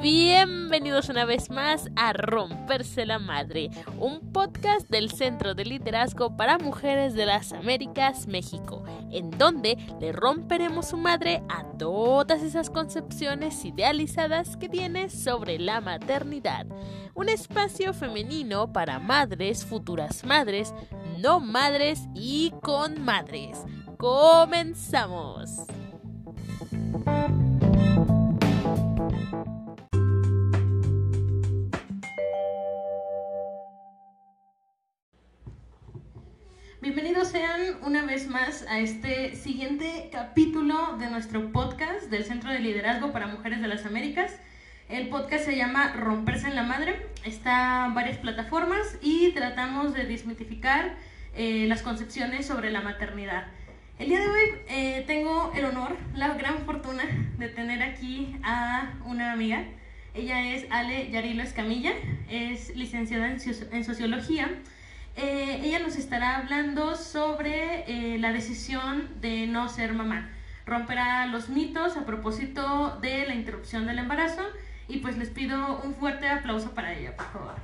Bienvenidos una vez más a Romperse la Madre, un podcast del Centro de Liderazgo para Mujeres de las Américas, México, en donde le romperemos su madre a todas esas concepciones idealizadas que tiene sobre la maternidad. Un espacio femenino para madres, futuras madres, no madres y con madres. Comenzamos. Bienvenidos sean una vez más a este siguiente capítulo de nuestro podcast del Centro de Liderazgo para Mujeres de las Américas. El podcast se llama Romperse en la Madre. Está en varias plataformas y tratamos de desmitificar eh, las concepciones sobre la maternidad. El día de hoy eh, tengo el honor, la gran fortuna de tener aquí a una amiga. Ella es Ale Yarilo Escamilla, es licenciada en, en Sociología eh, ella nos estará hablando sobre eh, la decisión de no ser mamá. Romperá los mitos a propósito de la interrupción del embarazo y pues les pido un fuerte aplauso para ella, por favor.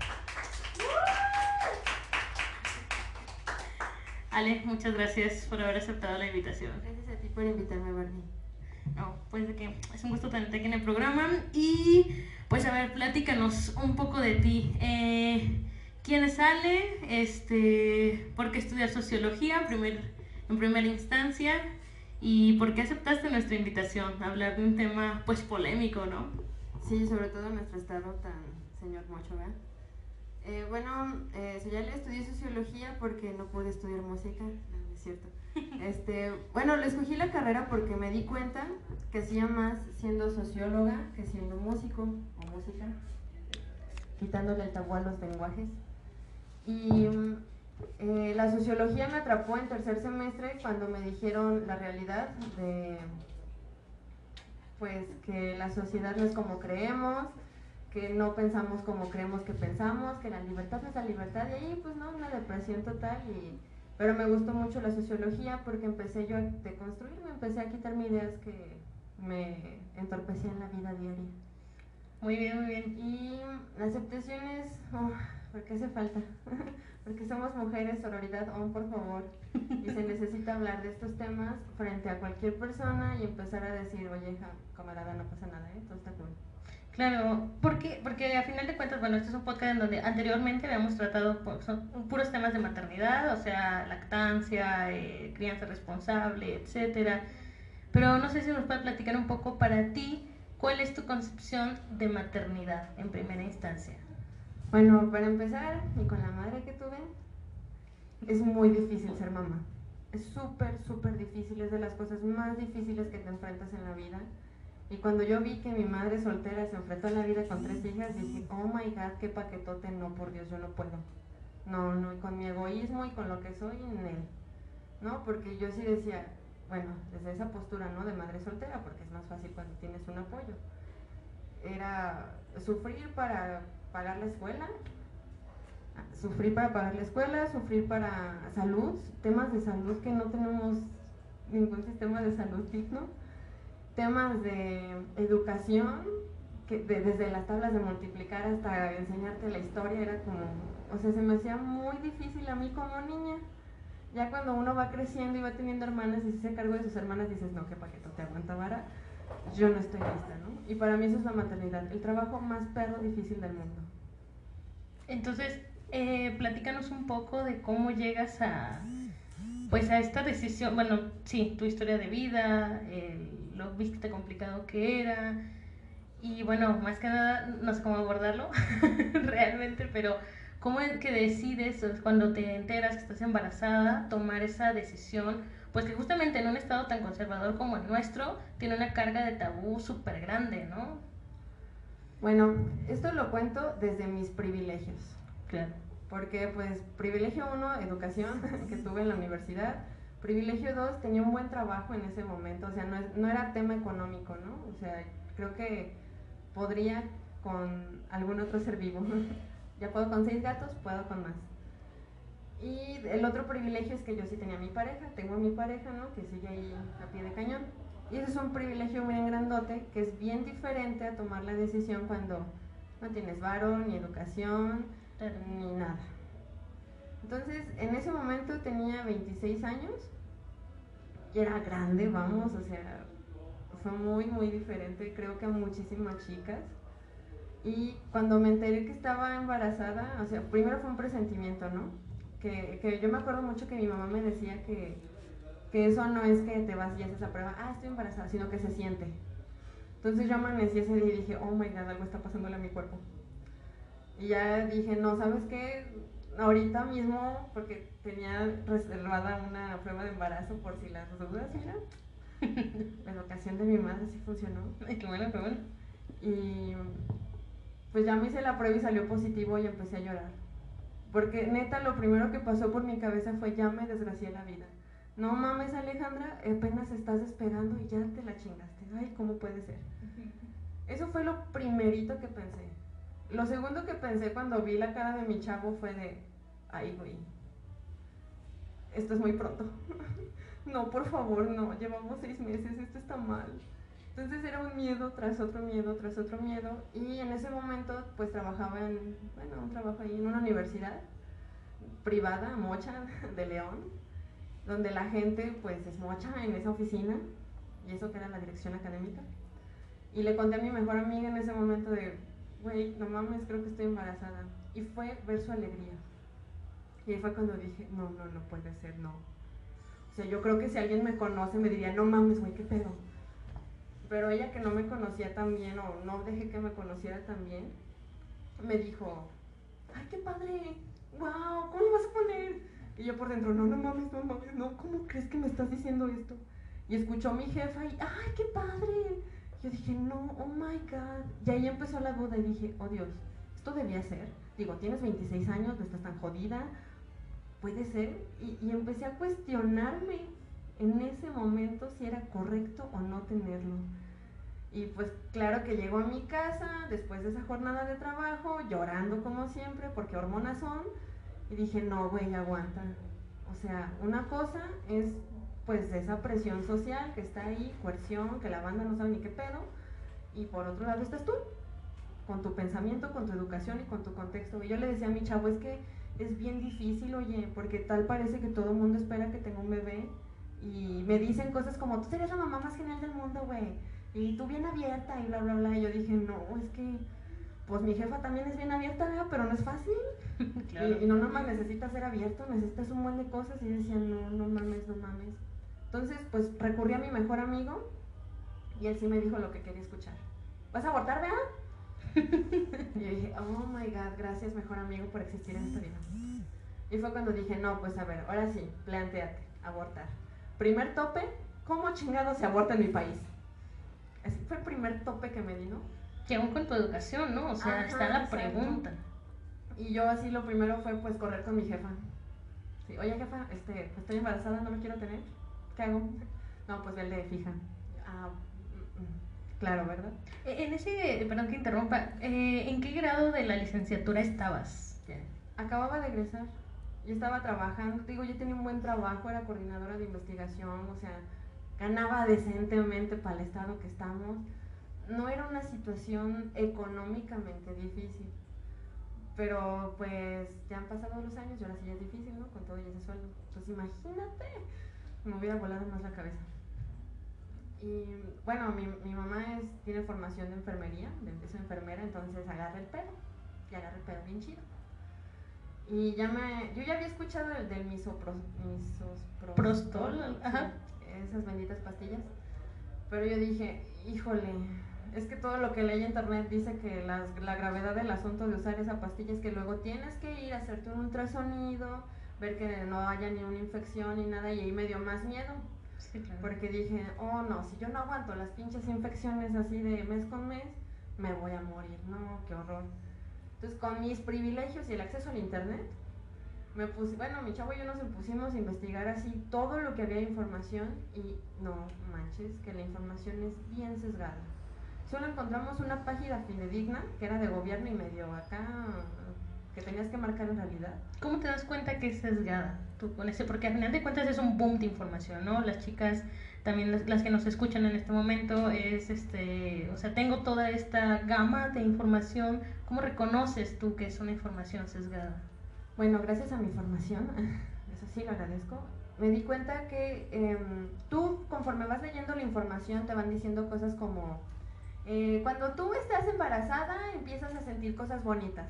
Ale, muchas gracias por haber aceptado la invitación. Gracias a ti por invitarme, Barney. No, pues de que es un gusto tenerte aquí en el programa y pues a ver, platícanos un poco de ti. Eh, quién sale, este, por qué estudiar sociología en, primer, en primera instancia y por qué aceptaste nuestra invitación a hablar de un tema pues polémico, ¿no? Sí, sobre todo en nuestro estado tan señor Mocho, ¿verdad? Eh, bueno, eh, ya le estudié sociología porque no pude estudiar música, no, es cierto. Este, bueno, le escogí la carrera porque me di cuenta que hacía más siendo socióloga que siendo músico o música, quitándole el tabú a los lenguajes. Y eh, la sociología me atrapó en tercer semestre cuando me dijeron la realidad de pues que la sociedad no es como creemos, que no pensamos como creemos que pensamos, que la libertad no es la libertad, y ahí pues no, una depresión total, y, pero me gustó mucho la sociología porque empecé yo a deconstruirme, empecé a quitarme ideas que me entorpecían la vida diaria. Muy bien, muy bien. Y la aceptación es, oh, porque hace falta, porque somos mujeres, sororidad on, por favor, y se necesita hablar de estos temas frente a cualquier persona y empezar a decir, oye, camarada, no pasa nada, ¿eh? todo está cool. Claro, porque, porque a final de cuentas, bueno, este es un podcast en donde anteriormente habíamos tratado pues, son puros temas de maternidad, o sea, lactancia, eh, crianza responsable, etcétera. Pero no sé si nos puede platicar un poco para ti, ¿cuál es tu concepción de maternidad en primera instancia? Bueno, para empezar, y con la madre que tuve, es muy difícil ser mamá. Es súper, súper difícil, es de las cosas más difíciles que te enfrentas en la vida. Y cuando yo vi que mi madre soltera se enfrentó a la vida con tres hijas, dije, oh my god, qué paquetote, no, por Dios, yo no puedo. No, no, y con mi egoísmo y con lo que soy en él. ¿No? Porque yo sí decía, bueno, desde esa postura, ¿no? De madre soltera, porque es más fácil cuando tienes un apoyo. Era sufrir para pagar la escuela, sufrir para pagar la escuela, sufrir para salud, temas de salud que no tenemos ningún sistema de salud digno, temas de educación, que desde las tablas de multiplicar hasta enseñarte la historia era como, o sea, se me hacía muy difícil a mí como niña. Ya cuando uno va creciendo y va teniendo hermanas y se hace cargo de sus hermanas, dices, no, qué paquete te aguanta vara, yo no estoy lista, ¿no? Y para mí eso es la maternidad, el trabajo más perro difícil del mundo. Entonces, eh, platícanos un poco de cómo llegas a, pues a esta decisión, bueno, sí, tu historia de vida, lo viste complicado que era, y bueno, más que nada, no sé cómo abordarlo realmente, pero ¿cómo es que decides cuando te enteras que estás embarazada tomar esa decisión? Pues que justamente en un estado tan conservador como el nuestro tiene una carga de tabú súper grande, ¿no? Bueno, esto lo cuento desde mis privilegios. Claro. Porque, pues, privilegio uno, educación, que tuve en la universidad. Privilegio dos, tenía un buen trabajo en ese momento. O sea, no, no era tema económico, ¿no? O sea, creo que podría con algún otro ser vivo. ya puedo con seis gatos, puedo con más. Y el otro privilegio es que yo sí tenía mi pareja, tengo mi pareja, ¿no? Que sigue ahí a pie de cañón. Y ese es un privilegio bien grandote que es bien diferente a tomar la decisión cuando no tienes varo, ni educación, ni nada. Entonces, en ese momento tenía 26 años y era grande, vamos, o sea, fue muy, muy diferente, creo que a muchísimas chicas. Y cuando me enteré que estaba embarazada, o sea, primero fue un presentimiento, ¿no? Que, que yo me acuerdo mucho que mi mamá me decía que, que eso no es que te vas y haces la prueba, ah, estoy embarazada, sino que se siente. Entonces yo amanecí ese día y dije, oh my god, algo está pasándole a mi cuerpo. Y ya dije, no, ¿sabes qué? Ahorita mismo, porque tenía reservada una prueba de embarazo por si las dudas, mira. la educación de mi madre sí funcionó. Ay, qué qué bueno. Y pues ya me hice la prueba y salió positivo y empecé a llorar. Porque neta, lo primero que pasó por mi cabeza fue ya me desgracié la vida. No mames, Alejandra, apenas estás esperando y ya te la chingaste. Ay, ¿cómo puede ser? Eso fue lo primerito que pensé. Lo segundo que pensé cuando vi la cara de mi chavo fue de, ay, güey, esto es muy pronto. no, por favor, no, llevamos seis meses, esto está mal. Entonces era un miedo tras otro miedo, tras otro miedo. Y en ese momento pues trabajaba en, bueno, un trabajo ahí en una universidad privada, mocha, de León, donde la gente pues es mocha en esa oficina, y eso que era la dirección académica. Y le conté a mi mejor amiga en ese momento de, güey, no mames, creo que estoy embarazada. Y fue ver su alegría. Y ahí fue cuando dije, no, no, no puede ser, no. O sea, yo creo que si alguien me conoce me diría, no mames, güey, qué pedo pero ella que no me conocía tan bien o no dejé que me conociera tan bien, me dijo, ay, qué padre, wow, ¿cómo vas a poner? Y yo por dentro, no, no mames, no mames, no, ¿cómo crees que me estás diciendo esto? Y escuchó a mi jefa y, ay, qué padre. Yo dije, no, oh my God. Y ahí empezó la duda y dije, oh Dios, esto debía ser. Digo, tienes 26 años, no estás tan jodida, puede ser. Y, y empecé a cuestionarme en ese momento si era correcto o no tenerlo. Y pues claro que llegó a mi casa después de esa jornada de trabajo, llorando como siempre, porque hormonas son, y dije, no, güey, aguanta. O sea, una cosa es pues esa presión social que está ahí, coerción, que la banda no sabe ni qué pedo, y por otro lado estás tú, con tu pensamiento, con tu educación y con tu contexto. Y yo le decía a mi chavo, es que es bien difícil, oye, porque tal parece que todo el mundo espera que tenga un bebé y me dicen cosas como, tú serías la mamá más genial del mundo, güey, y tú bien abierta y bla, bla, bla. Y yo dije, no, es que, pues mi jefa también es bien abierta, pero no es fácil. y, no nomás necesitas ser abierto, necesitas un buen de cosas. Y decía, no, no mames, no mames. Entonces, pues recurrí a mi mejor amigo y él sí me dijo lo que quería escuchar. ¿Vas a abortar, vea? y yo dije, oh my god, gracias mejor amigo por existir en esta vida. Y fue cuando dije, no, pues a ver, ahora sí, planteate, abortar. Primer tope, ¿cómo chingado se aborta en mi país? Ese fue el primer tope que me di, ¿no? Que aún con tu educación, ¿no? O sea, está la pregunta. Y yo así lo primero fue pues correr con mi jefa. Sí, Oye jefa, este, estoy embarazada, no lo quiero tener. ¿Qué hago? No, pues el de fija. Ah, mm, mm, claro, ¿verdad? E, en ese, perdón que interrumpa, eh, ¿en qué grado de la licenciatura estabas? Acababa de egresar yo estaba trabajando, digo, yo tenía un buen trabajo, era coordinadora de investigación, o sea, ganaba decentemente para el estado que estamos. No era una situación económicamente difícil, pero pues ya han pasado los años y ahora sí ya es difícil, ¿no? Con todo ese sueldo. Entonces imagínate, me hubiera volado más la cabeza. Y bueno, mi, mi mamá es, tiene formación de enfermería, es enfermera, entonces agarra el pelo, y agarra el pelo bien chido. Y ya me, yo ya había escuchado el del misoprostol, esas benditas pastillas. Pero yo dije, híjole, es que todo lo que leí en internet dice que la gravedad del asunto de usar esa pastilla es que luego tienes que ir a hacerte un ultrasonido, ver que no haya ni una infección ni nada, y ahí me dio más miedo. Porque dije, oh no, si yo no aguanto las pinches infecciones así de mes con mes, me voy a morir. No, qué horror. Entonces, con mis privilegios y el acceso al internet, me puse, bueno, mi chavo y yo nos pusimos a investigar así todo lo que había de información y no manches, que la información es bien sesgada. Solo encontramos una página fidedigna, que era de gobierno y medio acá, que tenías que marcar en realidad. ¿Cómo te das cuenta que es sesgada tú con ese? Porque al final de cuentas es un boom de información, ¿no? Las chicas, también las, las, que nos escuchan en este momento, es este, o sea, tengo toda esta gama de información. ¿Cómo reconoces tú que es una información sesgada? Bueno, gracias a mi formación, eso sí lo agradezco, me di cuenta que eh, tú conforme vas leyendo la información te van diciendo cosas como, eh, cuando tú estás embarazada empiezas a sentir cosas bonitas.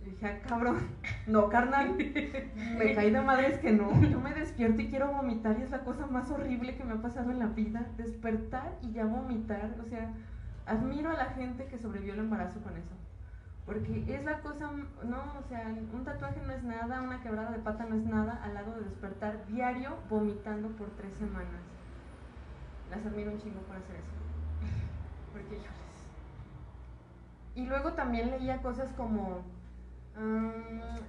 Y dije, ah, cabrón, no, carnal, me caí de madres que no. Yo me despierto y quiero vomitar y es la cosa más horrible que me ha pasado en la vida. Despertar y ya vomitar. O sea, admiro a la gente que sobrevivió el embarazo con eso. Porque es la cosa, no, o sea, un tatuaje no es nada, una quebrada de pata no es nada, al lado de despertar diario vomitando por tres semanas. Las admiro un chingo por hacer eso. Porque yo Y luego también leía cosas como, um,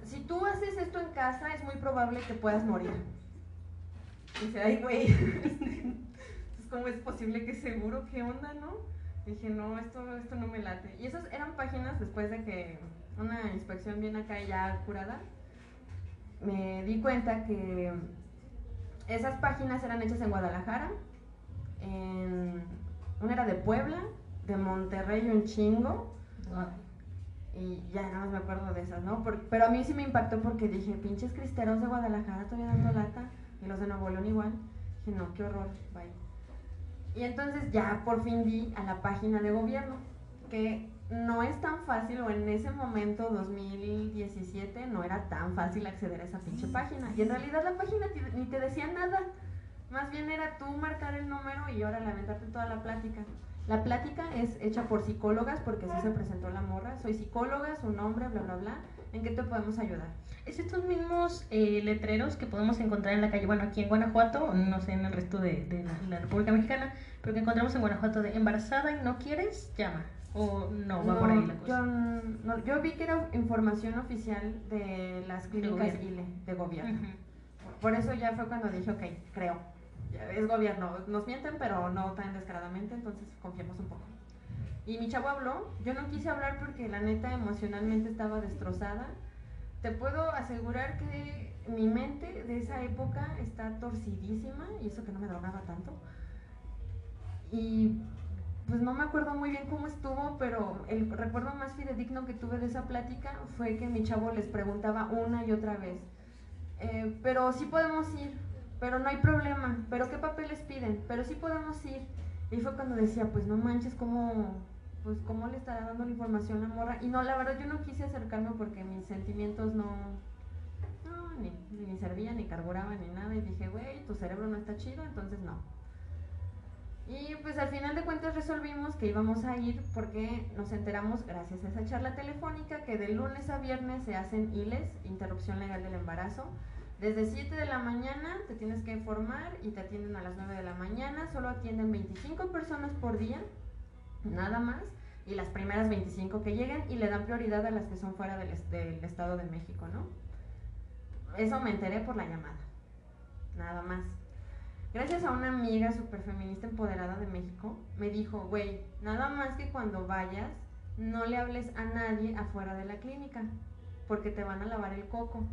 si tú haces esto en casa es muy probable que puedas morir. Dice, ay, güey, ¿cómo es posible que seguro? ¿Qué onda, no? dije, no, esto, esto no me late. Y esas eran páginas después de que una inspección bien acá ya curada, me di cuenta que esas páginas eran hechas en Guadalajara, en, una era de Puebla, de Monterrey un chingo. Y ya nada más me acuerdo de esas, ¿no? pero a mí sí me impactó porque dije, pinches cristeros de Guadalajara todavía dando lata, y los de Nuevo León igual. Dije, no, qué horror, bye. Y entonces ya por fin di a la página de gobierno, que no es tan fácil, o en ese momento, 2017, no era tan fácil acceder a esa pinche página. Y en realidad la página ni te decía nada. Más bien era tú marcar el número y ahora lamentarte toda la plática. La plática es hecha por psicólogas porque así se presentó la morra. Soy psicóloga, su nombre, bla, bla, bla. ¿En qué te podemos ayudar? Es estos mismos eh, letreros que podemos encontrar en la calle, bueno, aquí en Guanajuato, no sé en el resto de, de la, República Mexicana, pero que encontramos en Guanajuato de embarazada y no quieres, llama. O no, va por ahí la cosa. Yo, yo, vi que era información oficial de las clínicas de ILE, de gobierno. Por eso ya fue cuando dije, ok, creo. Es gobierno. Nos mienten, pero no tan descaradamente, entonces confiemos un poco. Y mi chavo habló. Yo no quise hablar porque la neta emocionalmente estaba destrozada te puedo asegurar que mi mente de esa época está torcidísima, y eso que no me drogaba tanto. Y pues no me acuerdo muy bien cómo estuvo, pero el recuerdo más fidedigno que tuve de esa plática fue que mi chavo les preguntaba una y otra vez, eh, pero sí podemos ir, pero no hay problema, pero qué papeles piden, pero sí podemos ir. Y fue cuando decía, pues no manches, ¿cómo, pues cómo le estará dando la información la morra. Y no, la verdad yo no quise acercarme porque mis sentimientos no, no ni, ni servían, ni carburaban, ni nada. Y dije, güey, tu cerebro no está chido, entonces no. Y pues al final de cuentas resolvimos que íbamos a ir porque nos enteramos, gracias a esa charla telefónica, que de lunes a viernes se hacen ILES, interrupción legal del embarazo. Desde 7 de la mañana te tienes que informar y te atienden a las 9 de la mañana. Solo atienden 25 personas por día nada más, y las primeras 25 que lleguen y le dan prioridad a las que son fuera del, Estado de México, ¿no? Eso me enteré por la llamada, nada más. Gracias a una amiga super feminista empoderada de México, me dijo, güey, nada más que cuando vayas, no le hables a nadie afuera de la clínica, porque te van a lavar el coco.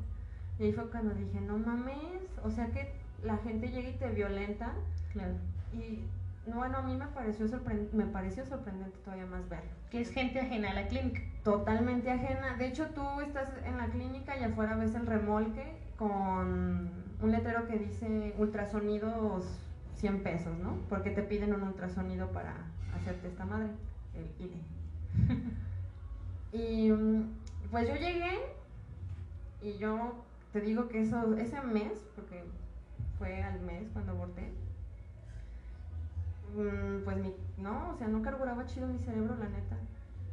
Y ahí fue cuando dije, no mames, o sea que la gente llega y te violenta. Claro. Y bueno, a mí me pareció, me pareció sorprendente todavía más verlo. Que es gente ajena a la clínica. Totalmente ajena. De hecho, tú estás en la clínica y afuera ves el remolque con un letrero que dice ultrasonidos 100 pesos, ¿no? Porque te piden un ultrasonido para hacerte esta madre, el IDE. y pues yo llegué y yo te digo que eso, ese mes, porque fue al mes cuando aborté, Mm, pues mi, no, o sea, no carburaba chido mi cerebro, la neta.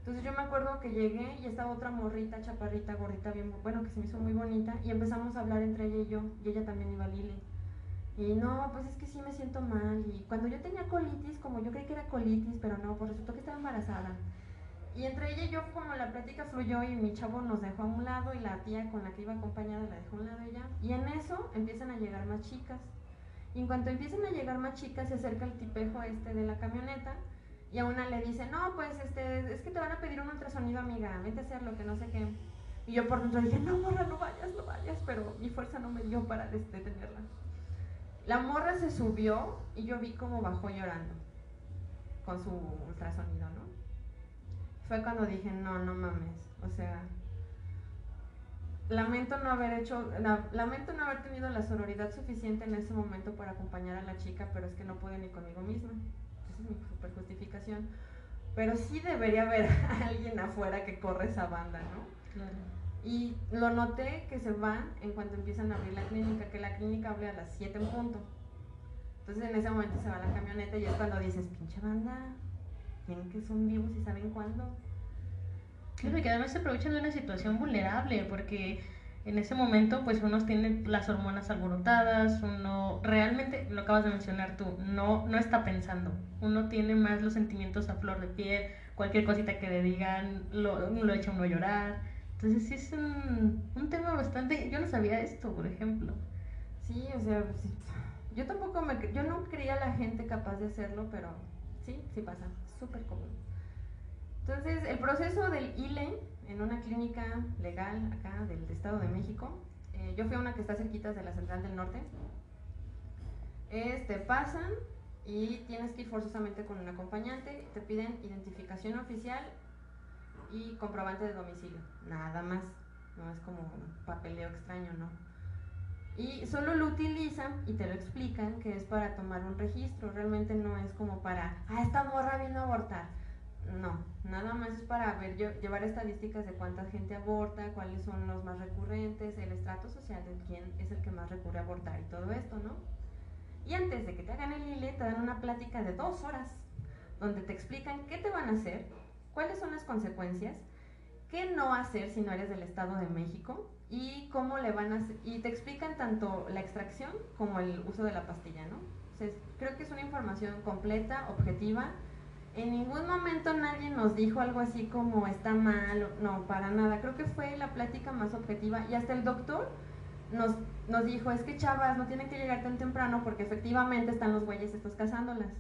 Entonces yo me acuerdo que llegué y estaba otra morrita, chaparrita, gordita, bien, bueno, que se me hizo muy bonita, y empezamos a hablar entre ella y yo, y ella también iba a Lile. Y no, pues es que sí me siento mal. Y cuando yo tenía colitis, como yo creí que era colitis, pero no, pues resultó que estaba embarazada. Y entre ella y yo, como la plática fluyó y mi chavo nos dejó a un lado y la tía con la que iba acompañada la dejó a un lado ella. Y en eso empiezan a llegar más chicas. Y en cuanto empiezan a llegar más chicas, se acerca el tipejo este de la camioneta y a una le dice, no, pues este, es que te van a pedir un ultrasonido, amiga, vete a hacer lo que no sé qué. Y yo por dentro dije, no, morra, no vayas, no vayas, pero mi fuerza no me dio para detenerla. La morra se subió y yo vi cómo bajó llorando con su ultrasonido. Fue cuando dije, no, no mames, o sea, lamento no haber hecho, lamento no haber tenido la sororidad suficiente en ese momento para acompañar a la chica, pero es que no pude ni conmigo misma. Esa es mi super justificación. Pero sí debería haber alguien afuera que corre esa banda, ¿no? Claro. Y lo noté que se van en cuanto empiezan a abrir la clínica, que la clínica abre a las 7 en punto. Entonces en ese momento se va la camioneta y es cuando dices, pinche banda, ¿quién que son vivos y saben cuándo? Claro, y que además se aprovechan de una situación vulnerable, porque en ese momento pues uno tiene las hormonas alborotadas, uno realmente, lo acabas de mencionar tú, no, no está pensando, uno tiene más los sentimientos a flor de piel, cualquier cosita que le digan lo, lo echa uno a llorar. Entonces sí es un, un tema bastante, yo no sabía esto, por ejemplo. Sí, o sea, yo tampoco me, yo no creía la gente capaz de hacerlo, pero sí, sí pasa, súper común. Entonces, el proceso del ILE en una clínica legal acá del Estado de México, eh, yo fui a una que está cerquita de la Central del Norte, es, te pasan y tienes que ir forzosamente con un acompañante, te piden identificación oficial y comprobante de domicilio, nada más, no es como un papeleo extraño, ¿no? Y solo lo utilizan y te lo explican que es para tomar un registro, realmente no es como para, ah, esta morra vino a abortar no, nada más es para ver, llevar estadísticas de cuánta gente aborta, cuáles son los más recurrentes, el estrato social de quién es el que más recurre a abortar y todo esto, ¿no? Y antes de que te hagan el ILE, te dan una plática de dos horas, donde te explican qué te van a hacer, cuáles son las consecuencias, qué no hacer si no eres del Estado de México y cómo le van a hacer, y te explican tanto la extracción como el uso de la pastilla, ¿no? creo que es una información completa, objetiva, en ningún momento nadie nos dijo algo así como está mal, no, para nada. Creo que fue la plática más objetiva y hasta el doctor nos, nos dijo, es que chavas, no tienen que llegar tan temprano porque efectivamente están los güeyes estos cazándolas.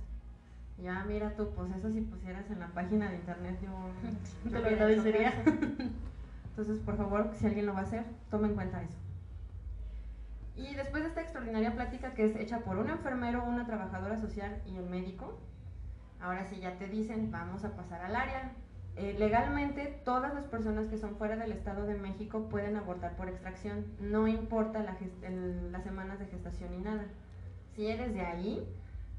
Ya, mira tú, pues eso si pusieras en la página de internet yo... Te lo agradecería. Entonces, por favor, si alguien lo va a hacer, tome en cuenta eso. Y después de esta extraordinaria plática que es hecha por un enfermero, una trabajadora social y un médico, Ahora sí ya te dicen, vamos a pasar al área. Eh, legalmente, todas las personas que son fuera del Estado de México pueden abortar por extracción, no importa las semanas de gestación ni nada. Si eres de ahí,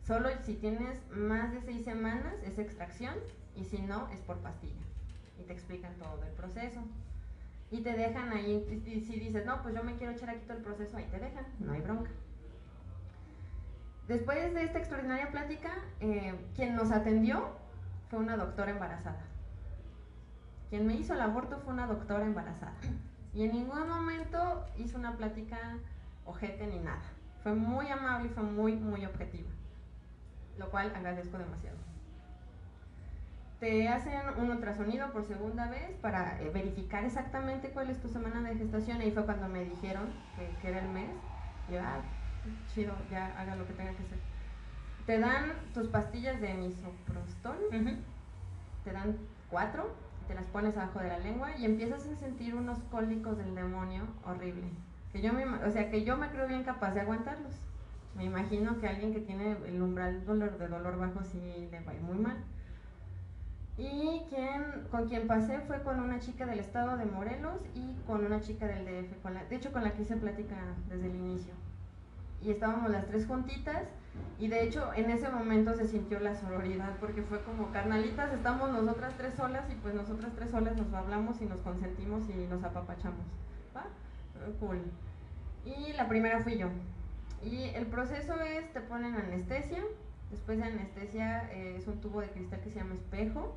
solo si tienes más de seis semanas es extracción y si no es por pastilla. Y te explican todo el proceso. Y te dejan ahí, si dices, no, pues yo me quiero echar aquí todo el proceso, ahí te dejan, no hay bronca. Después de esta extraordinaria plática, eh, quien nos atendió fue una doctora embarazada. Quien me hizo el aborto fue una doctora embarazada. Y en ningún momento hizo una plática ojete ni nada. Fue muy amable y fue muy, muy objetiva. Lo cual agradezco demasiado. Te hacen un ultrasonido por segunda vez para eh, verificar exactamente cuál es tu semana de gestación. Y fue cuando me dijeron que, era el mes. Y yo, ah, chido, ya haga lo que tenga que hacer. Te dan tus pastillas de misoprostol, te dan cuatro, te las pones abajo de la lengua y empiezas a sentir unos cólicos del demonio horrible. Que yo me, o sea, que yo me creo bien capaz de aguantarlos. Me imagino que alguien que tiene el umbral dolor, de dolor bajo sí le va a ir muy mal. Y quien, con quien pasé fue con una chica del estado de Morelos y con una chica del DF, con la, de hecho con la que hice plática desde el inicio y estábamos las tres juntitas y de hecho en ese momento se sintió la sororidad porque fue como carnalitas, estamos nosotras tres solas y pues nosotras tres solas nos hablamos y nos consentimos y nos apapachamos. ¿Va? Cool. Y la primera fui yo. Y el proceso es, te ponen anestesia, después de anestesia eh, es un tubo de cristal que se llama espejo,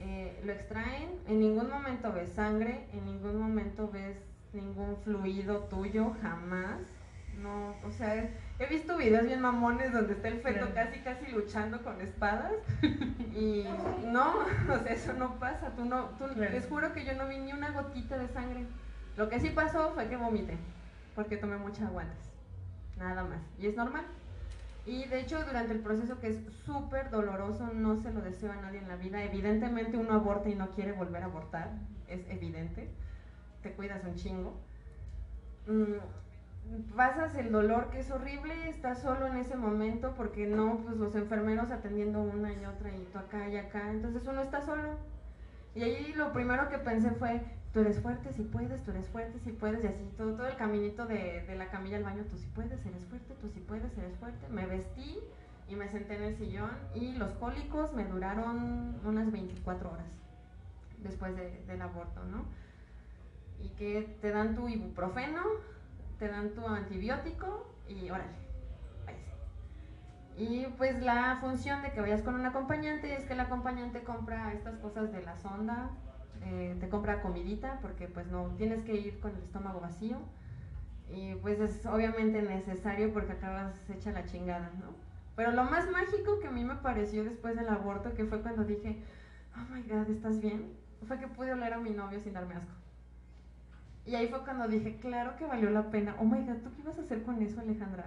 eh, lo extraen, en ningún momento ves sangre, en ningún momento ves ningún fluido tuyo, jamás no, o sea, he visto videos bien mamones donde está el feto casi casi luchando con espadas y no, o sea, eso no pasa, tú no, tú, les juro que yo no vi ni una gotita de sangre. Lo que sí pasó fue que vomité, porque tomé mucha agua nada más, y es normal. Y de hecho, durante el proceso que es súper doloroso, no se lo deseo a nadie en la vida. Evidentemente uno aborta y no quiere volver a abortar, es evidente te cuidas un chingo. Mm, pasas el dolor que es horrible, estás solo en ese momento porque no, pues los enfermeros atendiendo una y otra y tú acá y acá, entonces uno está solo. Y ahí lo primero que pensé fue, tú eres fuerte si puedes, tú eres fuerte si puedes, y así todo, todo el caminito de, de la camilla al baño, tú si puedes, eres fuerte, tú si puedes, eres fuerte. Me vestí y me senté en el sillón y los cólicos me duraron unas 24 horas después de, del aborto, ¿no? Y que te dan tu ibuprofeno, te dan tu antibiótico y órale, váyase. Y pues la función de que vayas con un acompañante es que el acompañante compra estas cosas de la sonda, eh, te compra comidita porque pues no tienes que ir con el estómago vacío y pues es obviamente necesario porque acabas hecha la chingada, ¿no? Pero lo más mágico que a mí me pareció después del aborto, que fue cuando dije, oh my god, ¿estás bien? Fue que pude oler a mi novio sin darme asco. Y ahí fue cuando dije, claro que valió la pena. Oh my god, ¿tú qué ibas a hacer con eso, Alejandra?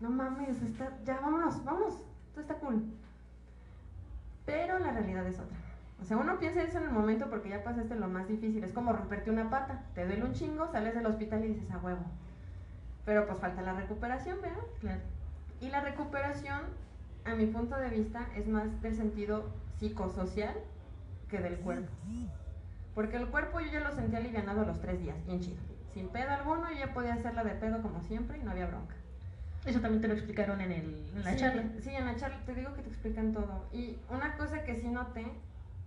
No mames, está, ya vámonos, vamos, todo está cool. Pero la realidad es otra. O sea, uno piensa eso en el momento porque ya pasaste lo más difícil. Es como romperte una pata. Te duele un chingo, sales del hospital y dices, a huevo. Pero pues falta la recuperación, ¿verdad? Claro. Y la recuperación, a mi punto de vista, es más del sentido psicosocial que del cuerpo. Porque el cuerpo yo ya lo sentía alivianado a los tres días, bien chido. Sin pedo alguno, yo ya podía hacerla de pedo como siempre y no había bronca. Eso también te lo explicaron en, el, en la sí, charla. Sí, en la charla te digo que te explican todo. Y una cosa que sí noté,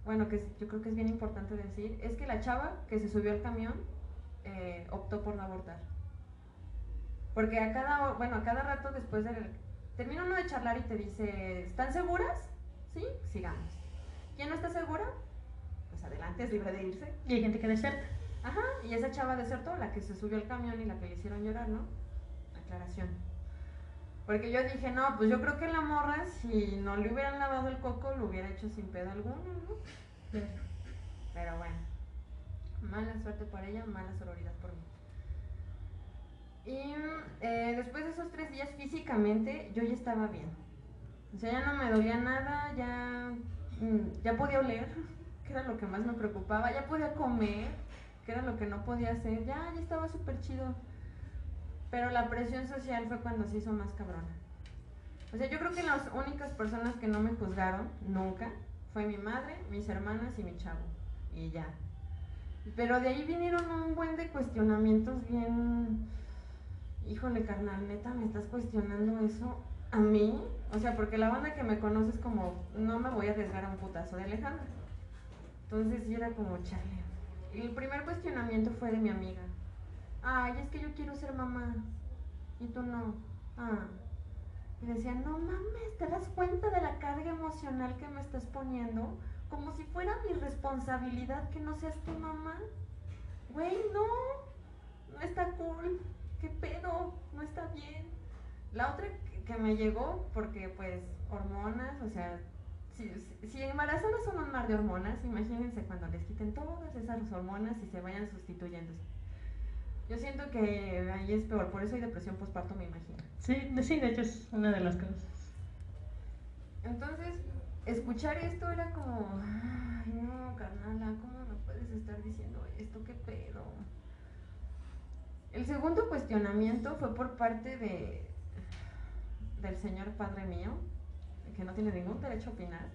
bueno, que yo creo que es bien importante decir, es que la chava que se subió al camión eh, optó por no abortar. Porque a cada, bueno, a cada rato después del... Termina uno de charlar y te dice, ¿están seguras? Sí, sigamos. ¿Quién no está segura? Pues adelante, es libre de irse. Y hay gente que deserta. Ajá, y esa chava desertó, la que se subió al camión y la que le hicieron llorar, ¿no? Aclaración. Porque yo dije, no, pues yo creo que la morra, si no le hubieran lavado el coco, lo hubiera hecho sin pedo alguno, ¿no? Pero bueno, mala suerte por ella, mala sororidad por mí. Y eh, después de esos tres días físicamente yo ya estaba bien. O sea, ya no me dolía nada, ya, mm, ya podía oler, que era lo que más me preocupaba, ya podía comer, que era lo que no podía hacer, ya, ya estaba súper chido. Pero la presión social fue cuando se hizo más cabrona. O sea, yo creo que las únicas personas que no me juzgaron nunca fue mi madre, mis hermanas y mi chavo. Y ya. Pero de ahí vinieron un buen de cuestionamientos bien híjole, carnal, neta, me estás cuestionando eso a mí. O sea, porque la banda que me conoce es como, no me voy a arriesgar a un putazo de Alejandra. Entonces sí era como, chale. El primer cuestionamiento fue de mi amiga. Ay, es que yo quiero ser mamá. Y tú no. Ah. Y decía, no mames, ¿te das cuenta de la carga emocional que me estás poniendo? Como si fuera mi responsabilidad que no seas tu mamá. Güey, no. No está cool. ¿qué pedo? No está bien. La otra que me llegó, porque pues hormonas, o sea, si, si embarazadas son un mar de hormonas, imagínense cuando les quiten todas esas hormonas y se vayan sustituyéndose. Yo siento que ahí es peor, por eso hay depresión postparto, me imagino. Sí, de- sí, de hecho es una de las cosas. Entonces, escuchar esto era como, ay, no, carnala, ¿cómo me puedes estar diciendo esto? ¿Qué pedo? El segundo cuestionamiento fue por parte de del señor padre mío, que no tiene ningún derecho a opinar.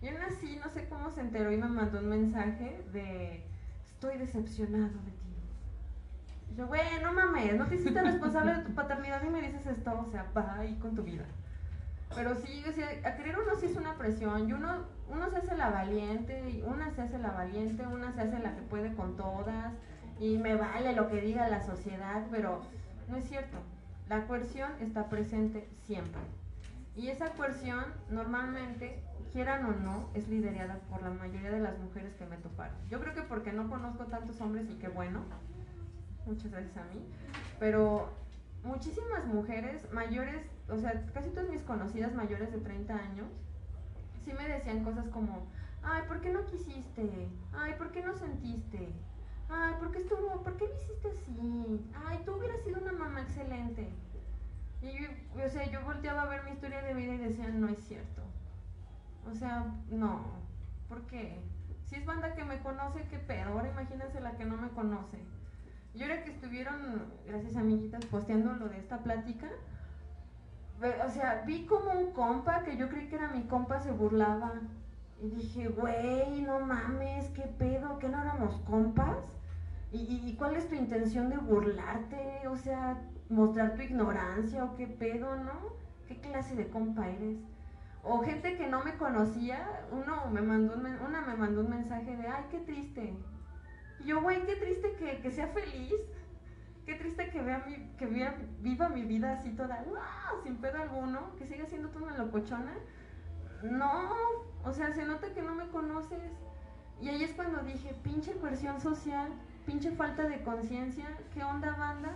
Y aún así, no sé cómo se enteró y me mandó un mensaje de estoy decepcionado de ti. Yo, güey, no mames, no te hiciste responsable de tu paternidad y me dices esto, o sea, va ahí con tu vida. Pero sí, o sea, a querer uno sí es una presión y uno, uno se hace la valiente, una se hace la valiente, una se hace la que puede con todas y me vale lo que diga la sociedad, pero no es cierto. La coerción está presente siempre. Y esa coerción normalmente, quieran o no, es liderada por la mayoría de las mujeres que me toparon. Yo creo que porque no conozco tantos hombres y qué bueno, muchas gracias a mí, pero muchísimas mujeres mayores, o sea, casi todas mis conocidas mayores de 30 años, sí me decían cosas como, ay, ¿por qué no quisiste? Ay, ¿por qué no sentiste? Ay, ¿por qué estuvo? ¿Por qué lo hiciste así? Ay, tú hubieras sido una mamá excelente. Y yo, o sea, yo volteaba a ver mi historia de vida y decía, no es cierto. O sea, no. ¿Por qué? Si es banda que me conoce, qué pedo. Ahora imagínense la que no me conoce. Y ahora que estuvieron, gracias amiguitas, posteando lo de esta plática, o sea, vi como un compa que yo creí que era mi compa se burlaba. Y dije, güey, no mames, qué pedo, que no éramos compas. ¿Y, cuál es tu intención de burlarte? O sea, mostrar tu ignorancia o qué pedo, ¿no? ¿Qué clase de compa eres? O gente que no me conocía, uno me mandó una me mandó un mensaje de, ay, qué triste. Yo, güey, qué triste que, que sea feliz Qué triste que vea mi, que viva mi vida así toda, sin pedo alguno, que siga siendo toda locochona. No, o sea, se nota que no me conoces. Y ahí es cuando dije, pinche coerción social, pinche falta de conciencia, ¿qué onda banda?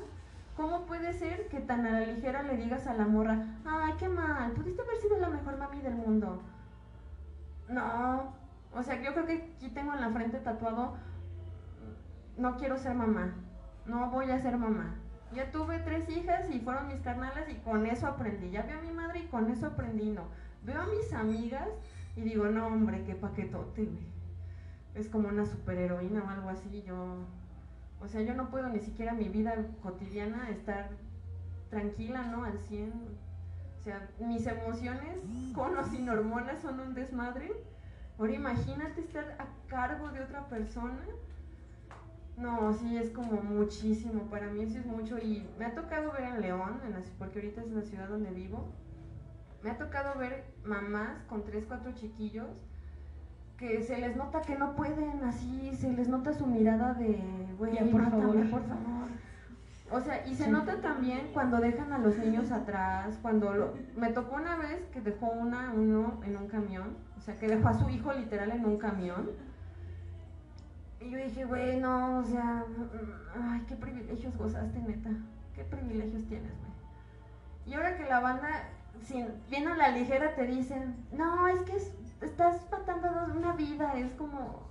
¿Cómo puede ser que tan a la ligera le digas a la morra, ay, qué mal, pudiste haber sido la mejor mami del mundo? No, o sea, yo creo que aquí tengo en la frente tatuado, no quiero ser mamá no voy a ser mamá. Ya tuve tres hijas y fueron mis carnalas y con eso aprendí. Ya vi a mi madre y con eso aprendí, no. Veo a mis amigas y digo, no, hombre, qué paquetote, güey. Es como una superheroína o algo así. Yo, o sea, yo no puedo ni siquiera mi vida cotidiana estar tranquila, ¿no? Al 100. O sea, mis emociones, con o sin hormonas, son un desmadre. Ahora imagínate estar a cargo de otra persona no, sí, es como muchísimo. Para mí sí es mucho. Y me ha tocado ver en León, en porque ahorita es la ciudad donde vivo. Me ha tocado ver mamás con tres, cuatro chiquillos que se les nota que no pueden así, se les nota su mirada de, güey, por favor, por favor. O sea, y se nota también cuando dejan a los niños atrás, cuando lo, me tocó una vez que dejó una, uno en un camión, o sea, que dejó a su hijo literal en un camión y yo dije, güey, no, o sea, ay, qué privilegios gozaste, neta. Qué privilegios tienes, güey. Y ahora que la banda, sin, bien a la ligera, te dicen, no, es que estás matando una vida, es como,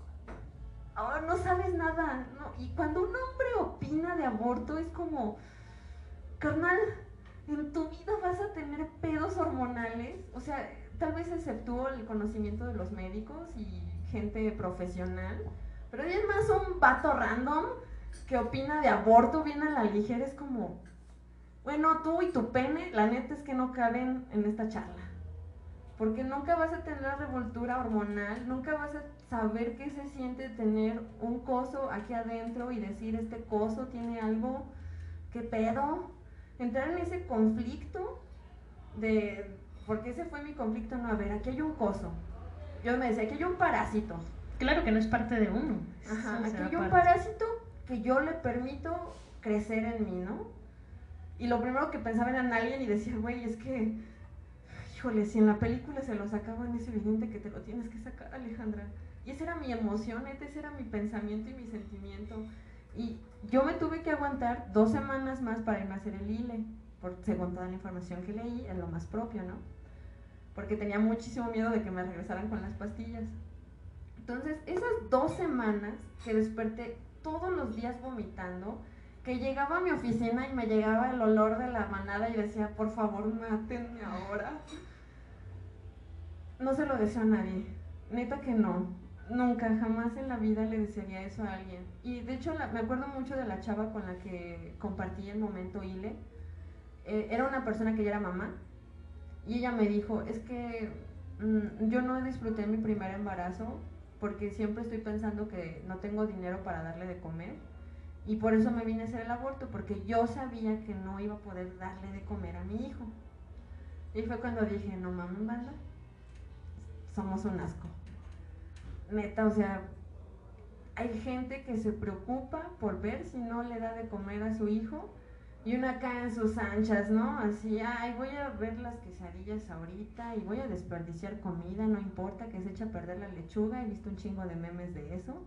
ahora no sabes nada. No. Y cuando un hombre opina de aborto, es como, carnal, en tu vida vas a tener pedos hormonales. O sea, tal vez exceptúo el conocimiento de los médicos y gente profesional pero es más un vato random que opina de aborto bien a la ligera. Es como, bueno, tú y tu pene, la neta es que no caben en esta charla. Porque nunca vas a tener la revoltura hormonal, nunca vas a saber qué se siente tener un coso aquí adentro y decir, este coso tiene algo, qué pedo. Entrar en ese conflicto de, porque ese fue mi conflicto, no, a ver, aquí hay un coso. Yo me decía, aquí hay un parásito Claro que no es parte de uno. Ajá, aquí hay un parásito que yo le permito crecer en mí, ¿no? Y lo primero que pensaba era en alguien y decía, güey, es que, híjole, si en la película se lo sacaban, es evidente que te lo tienes que sacar, Alejandra. Y esa era mi emoción, ese era mi pensamiento y mi sentimiento. Y yo me tuve que aguantar dos semanas más para irme a hacer el ILE, por, según toda la información que leí, en lo más propio, ¿no? Porque tenía muchísimo miedo de que me regresaran con las pastillas. Entonces, esas dos semanas que desperté todos los días vomitando, que llegaba a mi oficina y me llegaba el olor de la manada y decía, por favor, mátenme ahora. No se lo deseo a nadie. Neta que no. Nunca, jamás en la vida le desearía eso a alguien. Y de hecho, me acuerdo mucho de la chava con la que compartí el momento ILE. Eh, era una persona que ya era mamá. Y ella me dijo, es que mm, yo no disfruté mi primer embarazo porque siempre estoy pensando que no tengo dinero para darle de comer y por eso me vine a hacer el aborto, porque yo sabía que no iba a poder darle de comer a mi hijo. Y fue cuando dije, no mames, banda, somos un asco. Neta, o sea, hay gente que se preocupa por ver si no le da de comer a su hijo y una acá en sus anchas, ¿no? Así, ay, voy a ver las quesadillas ahorita y voy a desperdiciar comida, no importa que se eche a perder la lechuga, he visto un chingo de memes de eso.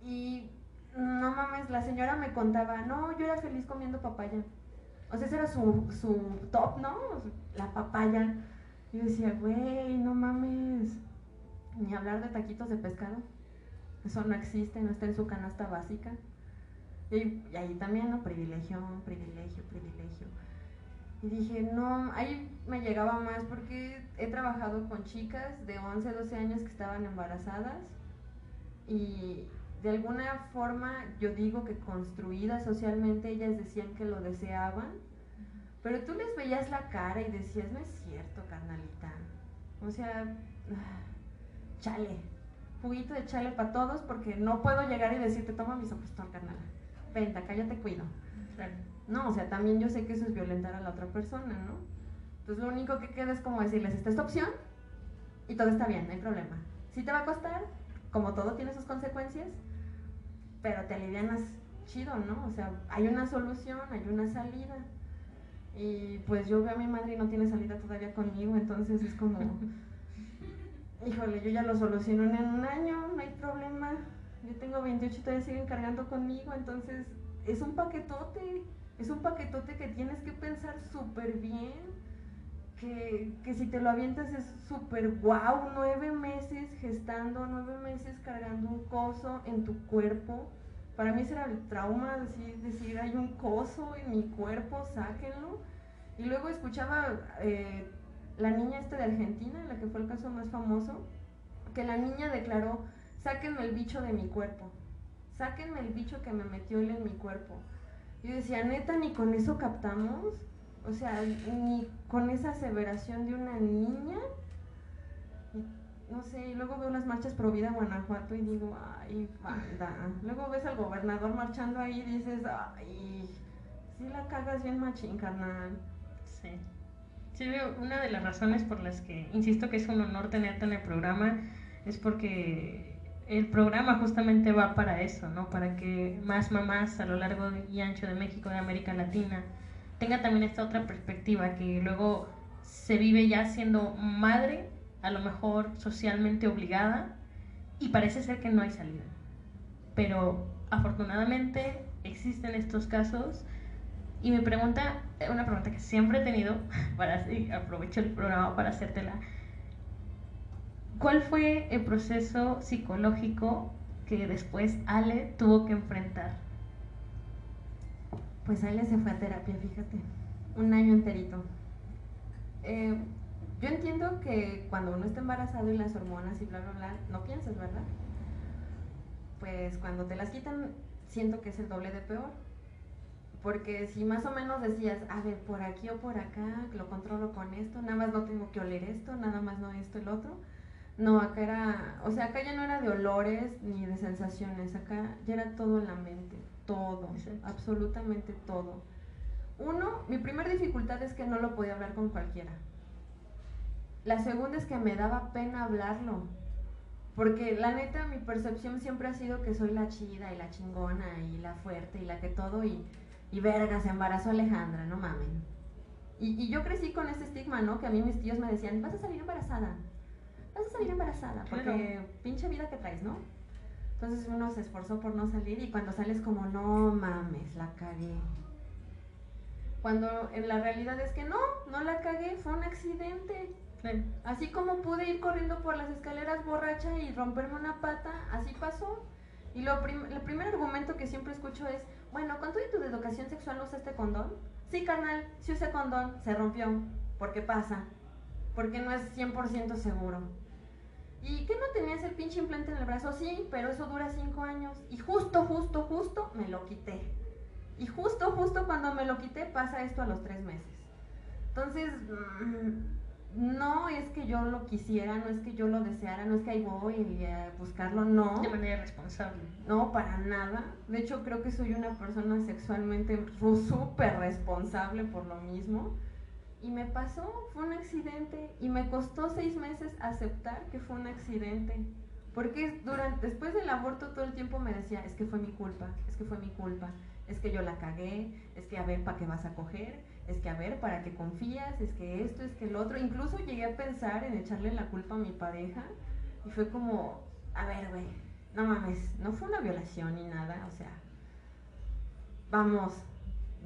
Y no mames, la señora me contaba, no, yo era feliz comiendo papaya. O sea, ese era su, su top, ¿no? La papaya. Y yo decía, güey, no mames, ni hablar de taquitos de pescado. Eso no existe, no está en su canasta básica. Y, ahí también, ¿no? Privilegio, privilegio, privilegio. Y dije, no, ahí me llegaba más porque he trabajado con chicas de 11, 12 años que estaban embarazadas y de alguna forma, yo digo que construida socialmente, ellas decían que lo deseaban, pero tú les veías la cara y decías, no es cierto, carnalita. O sea, chale, juguito de chale para todos porque no puedo llegar y decirte, toma mi sopestón, carnal. Venta, cállate, cuido. No, o sea, también yo sé que eso es violentar a la otra persona, ¿no? Entonces lo único que queda es como decirles, esta es tu opción y todo está bien, no hay problema. Si te va a costar, como todo tiene sus consecuencias, pero te alivianas chido, ¿no? O sea, hay una solución, hay una salida. Y pues yo veo a mi madre y no tiene salida todavía conmigo, entonces es como, híjole, yo ya lo soluciono en un año, no hay problema. Yo tengo 28 y todavía siguen cargando conmigo, entonces es un paquetote, es un paquetote que tienes que pensar súper bien. Que, que, si te lo avientas es súper guau, nueve meses gestando, nueve meses cargando un coso en tu cuerpo para mí ese era el trauma, decir, decir, hay un coso en mi cuerpo, sáquenlo. Y luego escuchaba eh, la niña esta de Argentina, la que fue el caso más famoso, que la niña declaró, sáquenme el bicho de mi cuerpo, sáquenme el bicho que me metió él en mi cuerpo. Y decía, neta, ni con eso captamos, o sea, ni con esa aseveración de una niña no sé, y luego veo las marchas pro vida Guanajuato y digo, ay, banda. Luego ves al gobernador marchando ahí y dices, ay, sí la cagas bien machín, carnal. Sí. Sí, veo, una de las razones por las que insisto que es un honor tenerte en el programa es porque el programa justamente va para eso, ¿no? Para que más mamás a lo largo y ancho de México, de América Latina, tenga también esta otra perspectiva que luego se vive ya siendo madre a lo mejor socialmente obligada y parece ser que no hay salida. Pero afortunadamente existen estos casos y mi pregunta, una pregunta que siempre he tenido, para aprovecho el programa para hacértela. ¿Cuál fue el proceso psicológico que después Ale tuvo que enfrentar? Pues Ale se fue a terapia, fíjate, un año enterito. Eh, yo entiendo que cuando uno está embarazado y las hormonas y bla, bla, bla, no piensas, ¿verdad? Pues cuando te las quitan, siento que es el doble de peor. Porque si más o menos decías, a ver, por aquí o por acá, lo controlo con esto, nada más no tengo que oler esto, nada más no esto, el otro. No, acá era, o sea, acá ya no era de olores ni de sensaciones, acá ya era todo en la mente, todo, absolutamente todo. Uno, mi primera dificultad es que no lo podía hablar con cualquiera. La segunda es que me daba pena hablarlo. Porque la neta, mi percepción siempre ha sido que soy la chida y la chingona y la fuerte y la que todo y, y verga, se embarazó Alejandra, no mamen. Y, y, yo crecí con ese estigma, ¿no? Que a mí mis tíos me decían, vas a salir embarazada, vas a salir embarazada, porque pinche vida que traes, ¿no? Entonces uno se esforzó por no salir y cuando sales como, no mames, la cagué. Cuando en la realidad es que no, no la cagué, fue un accidente. Así como pude ir corriendo por las escaleras borracha y romperme una pata, así pasó. Y lo el primer argumento que siempre escucho es, bueno, ¿con tu de tu educación sexual usaste condón? Sí, carnal, si usé condón, se rompió. ¿Por qué pasa? Porque no es 100% seguro. ¿Y qué no tenías el pinche implante en el brazo? Sí, pero eso dura 5 años. Y justo, justo, justo me lo quité. Y justo, justo cuando me lo quité pasa esto a los 3 meses. Entonces... Mm, no es que yo lo quisiera, no es que yo lo deseara, no es que ahí voy a buscarlo, no. De manera responsable. No, para nada. De hecho, creo que soy una persona sexualmente súper responsable por lo mismo. Y me pasó, fue un accidente y me costó seis meses aceptar que fue un accidente. Porque durante, después del aborto todo el tiempo me decía, es que fue mi culpa, es que fue mi culpa, es que yo la cagué, es que a ver, ¿para qué vas a coger? es que a ver, ¿para qué confías? Es que esto, es que el otro. Incluso llegué a pensar en echarle la culpa a mi pareja y fue como, a ver, güey, no mames, no fue una violación ni nada, o sea, vamos,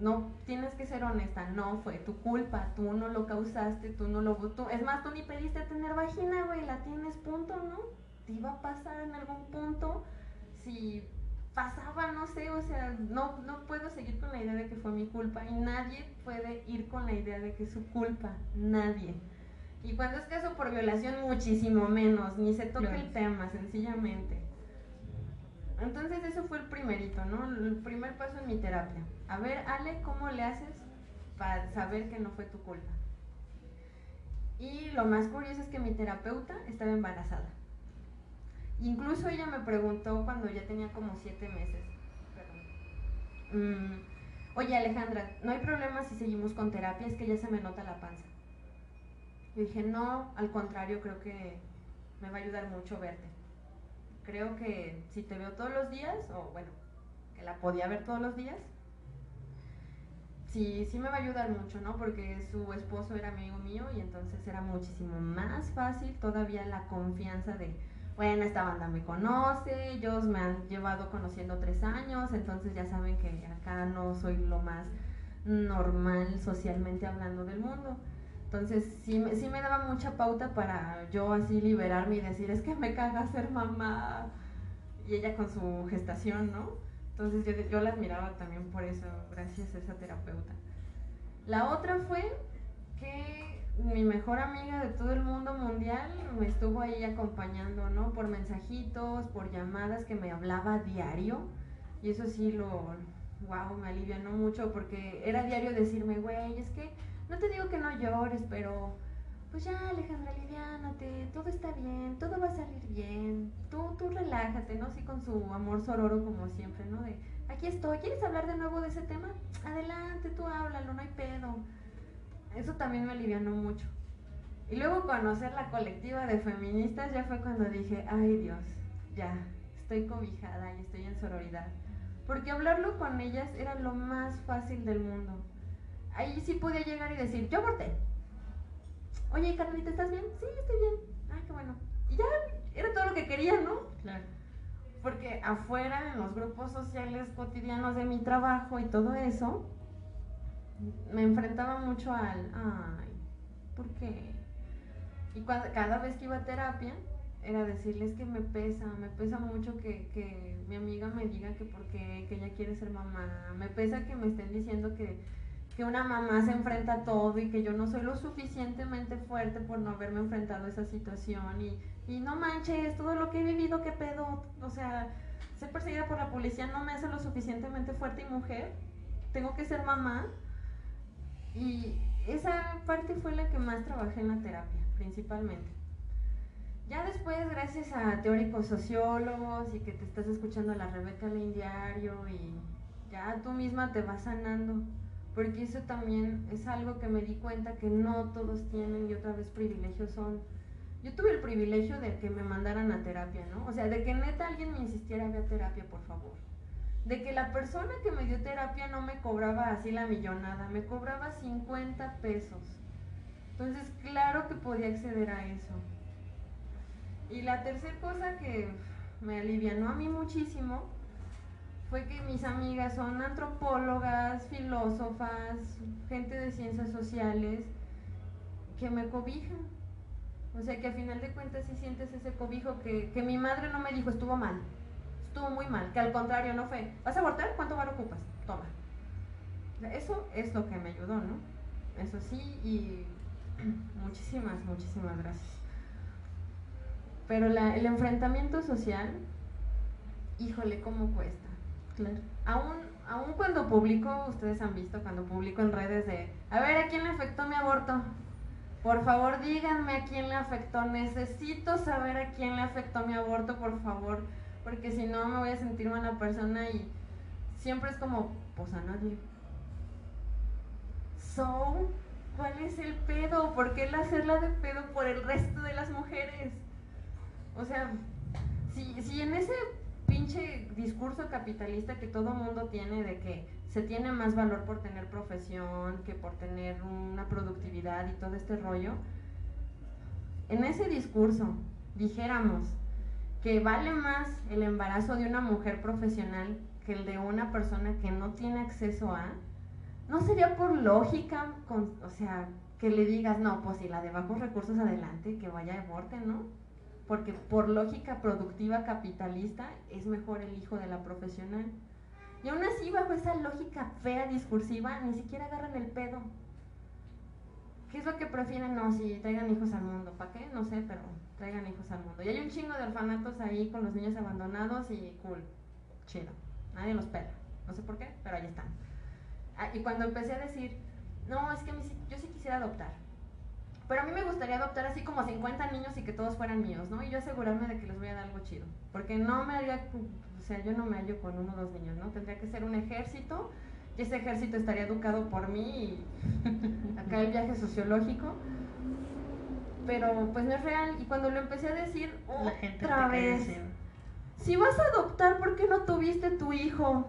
no tienes que ser honesta, no fue tu culpa, tú no lo causaste, tú no lo tú, es más, tú ni pediste tener vagina, güey, la tienes, punto, ¿no? Te iba a pasar en algún punto si pasaba, no sé, o sea, no, no puedo seguir con la idea de que fue mi culpa y nadie puede ir con la idea de que es su culpa, nadie. Y cuando es caso por violación, muchísimo menos, ni se toca el tema, sencillamente. Entonces eso fue el primerito, ¿no? El primer paso en mi terapia. A ver, Ale, ¿cómo le haces para saber que no fue tu culpa? Y lo más curioso es que mi terapeuta estaba embarazada. Incluso ella me preguntó cuando ya tenía como siete meses. Mm, Oye Alejandra, no hay problema si seguimos con terapia, es que ya se me nota la panza. Yo dije, no, al contrario, creo que me va a ayudar mucho verte. Creo que si te veo todos los días, o bueno, que la podía ver todos los días, sí, sí me va a ayudar mucho, ¿no? Porque su esposo era amigo mío y entonces era muchísimo más fácil todavía la confianza de, bueno, esta banda me conoce, ellos me han llevado conociendo tres años, entonces ya saben que acá no soy lo más normal socialmente hablando del mundo. Entonces sí, sí me daba mucha pauta para yo así liberarme y decir, es que me caga ser mamá. Y ella con su gestación, ¿no? Entonces yo, yo la admiraba también por eso, gracias a esa terapeuta. La otra fue que mi mejor amiga de todo el mundo mundial me estuvo ahí acompañando, ¿no? Por mensajitos, por llamadas que me hablaba diario. Y eso sí lo, wow, me alivianó mucho porque era diario decirme, güey, es que no te digo que no llores, pero pues ya Alejandra, aliviánate, todo está bien, todo va a salir bien, tú, tú relájate, ¿no? Así con su amor sororo como siempre, ¿no? De, aquí estoy, ¿quieres hablar de nuevo de ese tema? Adelante, tú háblalo, no hay pedo eso también me alivianó mucho. Y luego conocer la colectiva de feministas ya fue cuando dije, ay Dios, ya, estoy cobijada y estoy en sororidad. Porque hablarlo con ellas era lo más fácil del mundo. Ahí sí podía llegar y decir, yo aborté. Oye, Carlita, ¿estás bien? Sí, estoy bien. Ay, qué bueno. Y ya era todo lo que quería, ¿no? Claro. Porque afuera, en los grupos sociales cotidianos de mi trabajo y todo eso, me enfrentaba mucho al, ay, ¿por qué? Y cada vez que iba a terapia, era decirles que me pesa, me pesa mucho que, que mi amiga me diga que porque que ella quiere ser mamá, me pesa que me estén diciendo que, que una mamá se enfrenta a todo y que yo no soy lo suficientemente fuerte por no haberme enfrentado a esa situación y, y no manches, todo lo que he vivido, qué pedo, o sea, ser perseguida por la policía no me hace lo suficientemente fuerte y mujer, tengo que ser mamá, y esa parte fue la que más trabajé en la terapia, principalmente. Ya después, gracias a teóricos sociólogos y que te estás escuchando a la Rebeca Lane diario y ya tú misma te vas sanando, porque eso también es algo que me di cuenta que no todos tienen y otra vez privilegios son. Yo tuve el privilegio de que me mandaran a terapia, ¿no? O sea, de que neta alguien me insistiera, a terapia, por favor de que la persona que me dio terapia no me cobraba así la millonada, me cobraba 50 pesos. Entonces, claro que podía acceder a eso. Y la tercera cosa que me alivianó a mí muchísimo fue que mis amigas son antropólogas, filósofas, gente de ciencias sociales, que me cobijan. O sea que a final de cuentas sí sientes ese cobijo que, que mi madre no me dijo estuvo mal estuvo muy mal, que al contrario no fue, ¿vas a abortar? ¿Cuánto bar ocupas? Toma. Eso es lo que me ayudó, ¿no? Eso sí, y muchísimas, muchísimas gracias. Pero el enfrentamiento social, híjole, ¿cómo cuesta? Claro. Aún, aún cuando publico, ustedes han visto cuando publico en redes de, a ver, ¿a quién le afectó mi aborto? Por favor, díganme a quién le afectó. Necesito saber a quién le afectó mi aborto, por favor porque si no me voy a sentir mala persona y siempre es como, pues a nadie. So, ¿cuál es el pedo? ¿Por qué el hacerla de pedo por el resto de las mujeres? O sea, si, si en ese pinche discurso capitalista que todo mundo tiene de que se tiene más valor por tener profesión que por tener una productividad y todo este rollo, en ese discurso dijéramos, que vale más el embarazo de una mujer profesional que el de una persona que no tiene acceso a, ¿no sería por lógica, o sea, que le digas, no, pues si la de bajos recursos adelante, que vaya a aborte, ¿no? Porque por lógica productiva capitalista es mejor el hijo de la profesional. Y aún así, bajo esa lógica fea discursiva, ni siquiera agarran el pedo. ¿Qué es lo que prefieren? No, si traigan hijos al mundo. ¿Para qué? No sé, pero traigan hijos al mundo. Y hay un chingo de orfanatos ahí con los niños abandonados y cool. chido. Nadie los pela. No sé por qué, pero ahí están. Ah, y cuando empecé a decir, no, es que yo sí quisiera adoptar. Pero a mí me gustaría adoptar así como 50 niños y que todos fueran míos, ¿no? Y yo asegurarme de que les voy a dar algo chido. Porque no me haría, o sea, yo no me hallo con uno o dos niños, ¿no? Tendría que ser un ejército y ese ejército estaría educado por mí y acá el viaje sociológico. Pero pues no es real. Y cuando lo empecé a decir otra vez, si vas a adoptar, ¿por qué no tuviste tu hijo?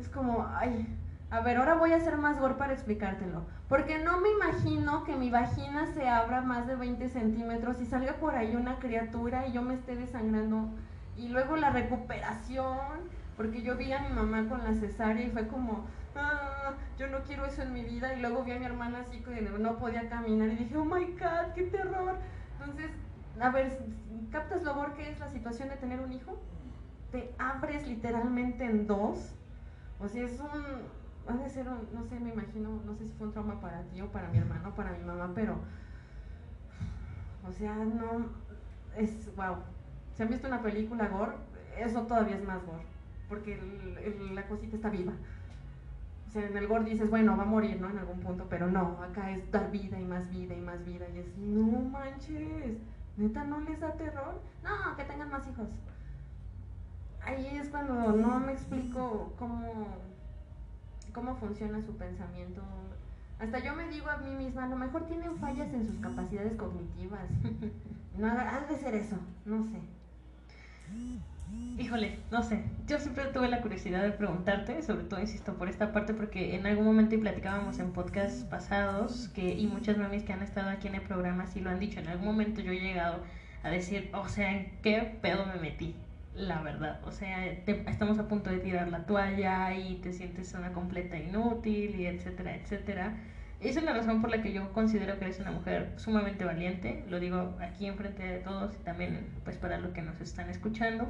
Es como, ay, a ver, ahora voy a hacer más gore para explicártelo. Porque no me imagino que mi vagina se abra más de 20 centímetros y salga por ahí una criatura y yo me esté desangrando. Y luego la recuperación, porque yo vi a mi mamá con la cesárea y fue como, ah, yo no quiero eso en mi vida. Y luego vi a mi hermana así que no podía caminar y dije, oh my god, qué terror. Entonces, a ver, ¿captas lo gore que es la situación de tener un hijo? Te abres literalmente en dos. O sea, es un ha de ser, no sé, me imagino, no sé si fue un trauma para ti o para mi hermano, para mi mamá, pero, o sea, no, es, wow. Si han visto una película gore, eso todavía es más gore, porque la cosita está viva. O sea, en el gore dices, bueno, va a morir, ¿no? En algún punto, pero no, acá es dar vida y más vida y más vida, y es, no manches, neta, ¿no les da terror? No, que tengan más hijos. Ahí es cuando no me explico cómo cómo funciona su pensamiento. Hasta yo me digo a mí misma, a lo mejor tienen fallas en sus capacidades cognitivas. No, ha de ser eso, no sé. Híjole, no sé. Yo siempre tuve la curiosidad de preguntarte, sobre todo, insisto, por esta parte, porque en algún momento y platicábamos en podcasts pasados, que, y muchas mamis que han estado aquí en el programa sí lo han dicho, en algún momento yo he llegado a decir, o sea, ¿en qué pedo me metí? La verdad. O sea, estamos a punto de tirar la toalla y te sientes una completa inútil y etcétera, etcétera. Esa es la razón por la que yo considero que eres una mujer sumamente valiente. Lo digo aquí enfrente de todos y también pues para los que nos están escuchando.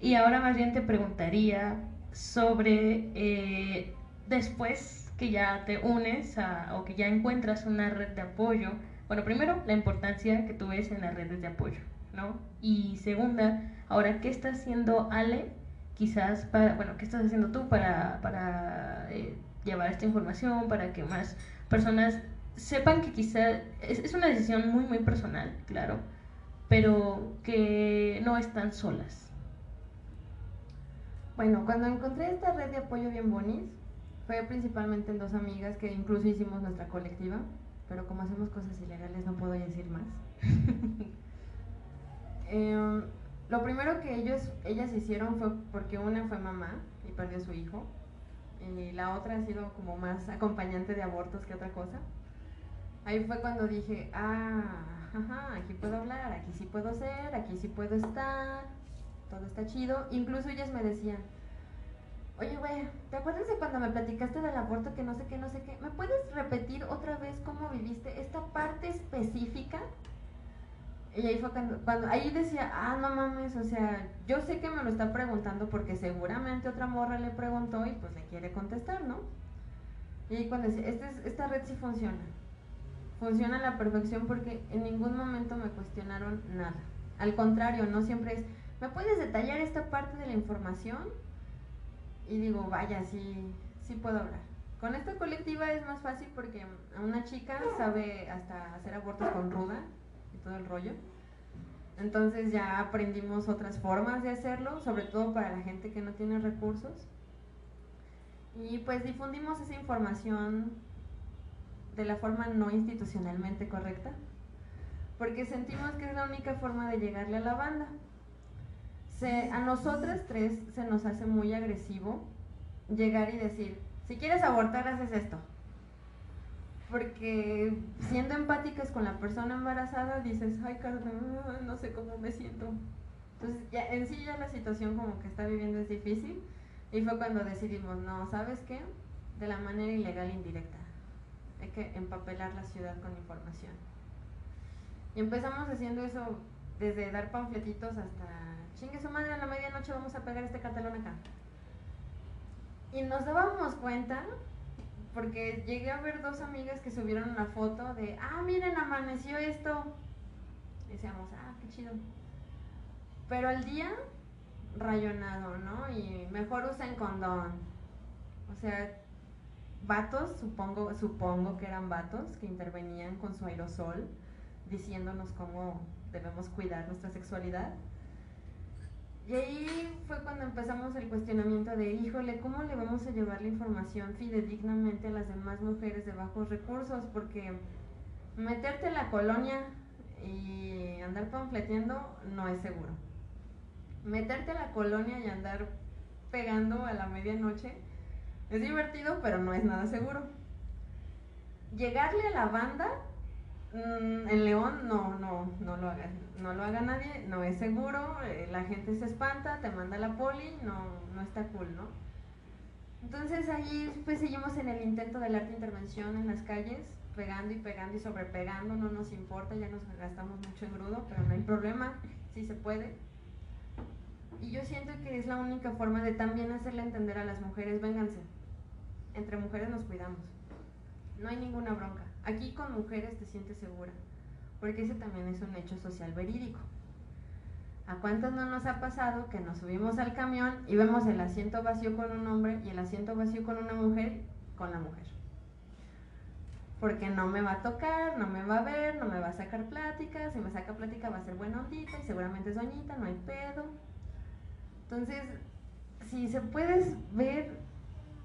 Y ahora más bien te preguntaría sobre eh, después que ya te unes o que ya encuentras una red de apoyo. Bueno, primero la importancia que tú ves en las redes de apoyo, ¿no? Y segunda, Ahora, ¿qué está haciendo Ale? Quizás para, bueno, ¿qué estás haciendo tú para, para eh, llevar esta información, para que más personas sepan que quizás es, es, una decisión muy, muy personal, claro, pero que no están solas? Bueno, cuando encontré esta red de apoyo bien bonis, fue principalmente en dos amigas que incluso hicimos nuestra colectiva, pero como hacemos cosas ilegales no puedo decir más. eh, lo primero que ellos, ellas hicieron fue porque una fue mamá y perdió a su hijo, y la otra ha sido como más acompañante de abortos que otra cosa. Ahí fue cuando dije, ah, ajá, aquí puedo hablar, aquí sí puedo ser, aquí sí puedo estar, todo está chido. Incluso ellas me decían, oye, güey, ¿te acuerdas de cuando me platicaste del aborto que no sé qué, no sé qué? ¿Me puedes repetir otra vez cómo viviste esta parte específica? Y ahí fue cuando, ahí decía, ah, no mames, o sea, yo sé que me lo está preguntando porque seguramente otra morra le preguntó y pues le quiere contestar, ¿no? Y cuando decía, este esta red sí funciona. Funciona a la perfección porque en ningún momento me cuestionaron nada. Al contrario, no siempre es, ¿me puedes detallar esta parte de la información? Y digo, vaya, sí, sí puedo hablar. Con esta colectiva es más fácil porque una chica sabe hasta hacer abortos con ruda, todo el rollo. Entonces ya aprendimos otras formas de hacerlo, sobre todo para la gente que no tiene recursos. Y pues difundimos esa información de la forma no institucionalmente correcta, porque sentimos que es la única forma de llegarle a la banda. A nosotras tres se nos hace muy agresivo llegar y decir, si quieres abortar, haces esto porque siendo empáticas con la persona embarazada dices, ay Carmen, no sé cómo me siento. Entonces ya, en sí ya la situación como que está viviendo es difícil y fue cuando decidimos, no, ¿sabes qué? De la manera ilegal indirecta. Hay que empapelar la ciudad con información. Y empezamos haciendo eso desde dar panfletitos hasta, chingue su madre, a la medianoche vamos a pegar este catalón acá. Y nos dábamos cuenta porque llegué a ver dos amigas que subieron una foto de, ah, miren, amaneció esto. Decíamos, ah, qué chido. Pero al día rayonado, ¿no? Y mejor usen condón. O sea, vatos, supongo, supongo que eran vatos que intervenían con su aerosol diciéndonos cómo debemos cuidar nuestra sexualidad. Y ahí fue cuando empezamos el cuestionamiento de, híjole, ¿cómo le vamos a llevar la información fidedignamente a las demás mujeres de bajos recursos? Porque meterte en la colonia y andar panfleteando no es seguro. Meterte a la colonia y andar pegando a la medianoche es divertido, pero no es nada seguro. Llegarle a la banda mm, en León no, no, no lo haga, no lo haga nadie, no es seguro, eh, la gente se espanta, te manda la poli, no, no está cool, ¿no? Entonces ahí pues seguimos en el intento del arte intervención en las calles, pegando y pegando y sobrepegando, no nos importa, ya nos gastamos mucho en grudo, pero no hay problema, sí se puede. Y yo siento que es la única forma de también hacerle entender a las mujeres, vénganse, entre mujeres nos cuidamos, no hay ninguna bronca. Aquí con mujeres te sientes segura, porque ese también es un hecho social verídico. ¿A cuántos no nos ha pasado que nos subimos al camión y vemos el asiento vacío con un hombre y el asiento vacío con una mujer con la mujer? Porque no me va a tocar, no me va a ver, no me va a sacar plática, si me saca plática va a ser buena ondita y seguramente es doñita, no hay pedo. Entonces, si se puedes ver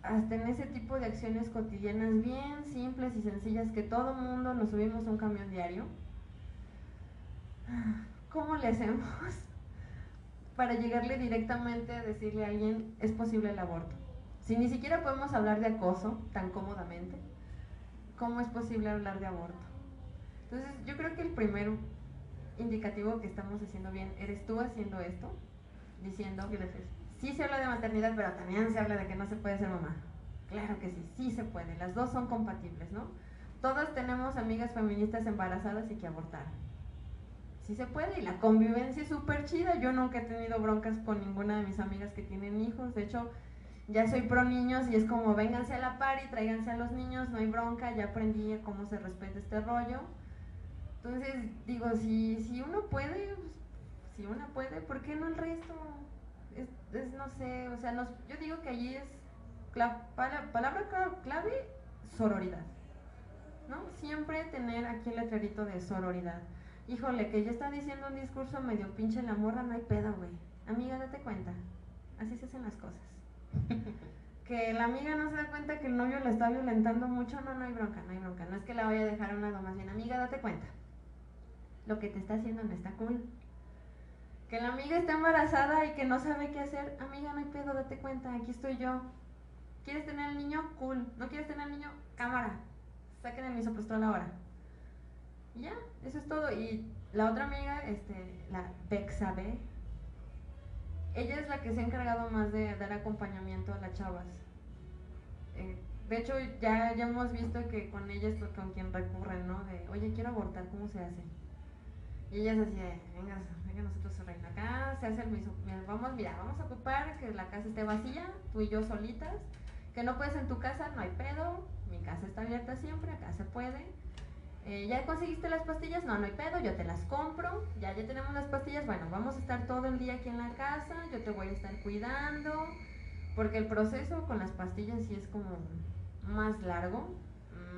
hasta en ese tipo de acciones cotidianas bien simples y sencillas que todo mundo nos subimos un camión diario, ¿cómo le hacemos para llegarle directamente a decirle a alguien es posible el aborto? Si ni siquiera podemos hablar de acoso tan cómodamente, ¿cómo es posible hablar de aborto? Entonces yo creo que el primer indicativo que estamos haciendo bien, eres tú haciendo esto, diciendo, gracias sí se habla de maternidad, pero también se habla de que no se puede ser mamá. Claro que sí, sí se puede, las dos son compatibles, ¿no? Todas tenemos amigas feministas embarazadas y que abortaron. Sí se puede y la convivencia es súper chida. Yo nunca he tenido broncas con ninguna de mis amigas que tienen hijos. De hecho, ya soy pro niños y es como vénganse a la par y tráiganse a los niños, no hay bronca, ya aprendí cómo se respeta este rollo. Entonces, digo, si, si uno puede, pues, si uno puede, ¿por qué no el resto? Es, no sé, o sea, nos, yo digo que allí es la palabra clave, sororidad. ¿No? Siempre tener aquí el letrerito de sororidad. Híjole, que ya está diciendo un discurso medio pinche la morra, no hay pedo, güey. Amiga, date cuenta. Así se hacen las cosas. que la amiga no se da cuenta que el novio la está violentando mucho, no, no hay bronca, no hay bronca. No es que la vaya a dejar a un lado, más bien, amiga, date cuenta. Lo que te está haciendo no está cool que la amiga está embarazada y que no sabe qué hacer, amiga, no hay pedo, date cuenta, aquí estoy yo. ¿Quieres tener al niño? Cool. ¿No quieres tener al niño? Cámara. Saquen el misoprostol ahora. Y ya, eso es todo. Y la otra amiga, este, la Bexabe, ella es la que se ha encargado más de dar acompañamiento a las chavas. Eh, de hecho, ya, ya hemos visto que con ella es con quien recurren, ¿no? De, oye, quiero abortar, ¿cómo se hace? Y ella así, venga, venga nosotros reina acá, se hace el mismo, vamos, mira, vamos a ocupar que la casa esté vacía, tú y yo solitas, que no puedes en tu casa, no hay pedo, mi casa está abierta siempre, acá se puede. Eh, ¿Ya conseguiste las pastillas? No, no hay pedo, yo te las compro, ya, ya tenemos las pastillas, bueno, vamos a estar todo el día aquí en la casa, yo te voy a estar cuidando, porque el proceso con las pastillas sí es como más largo,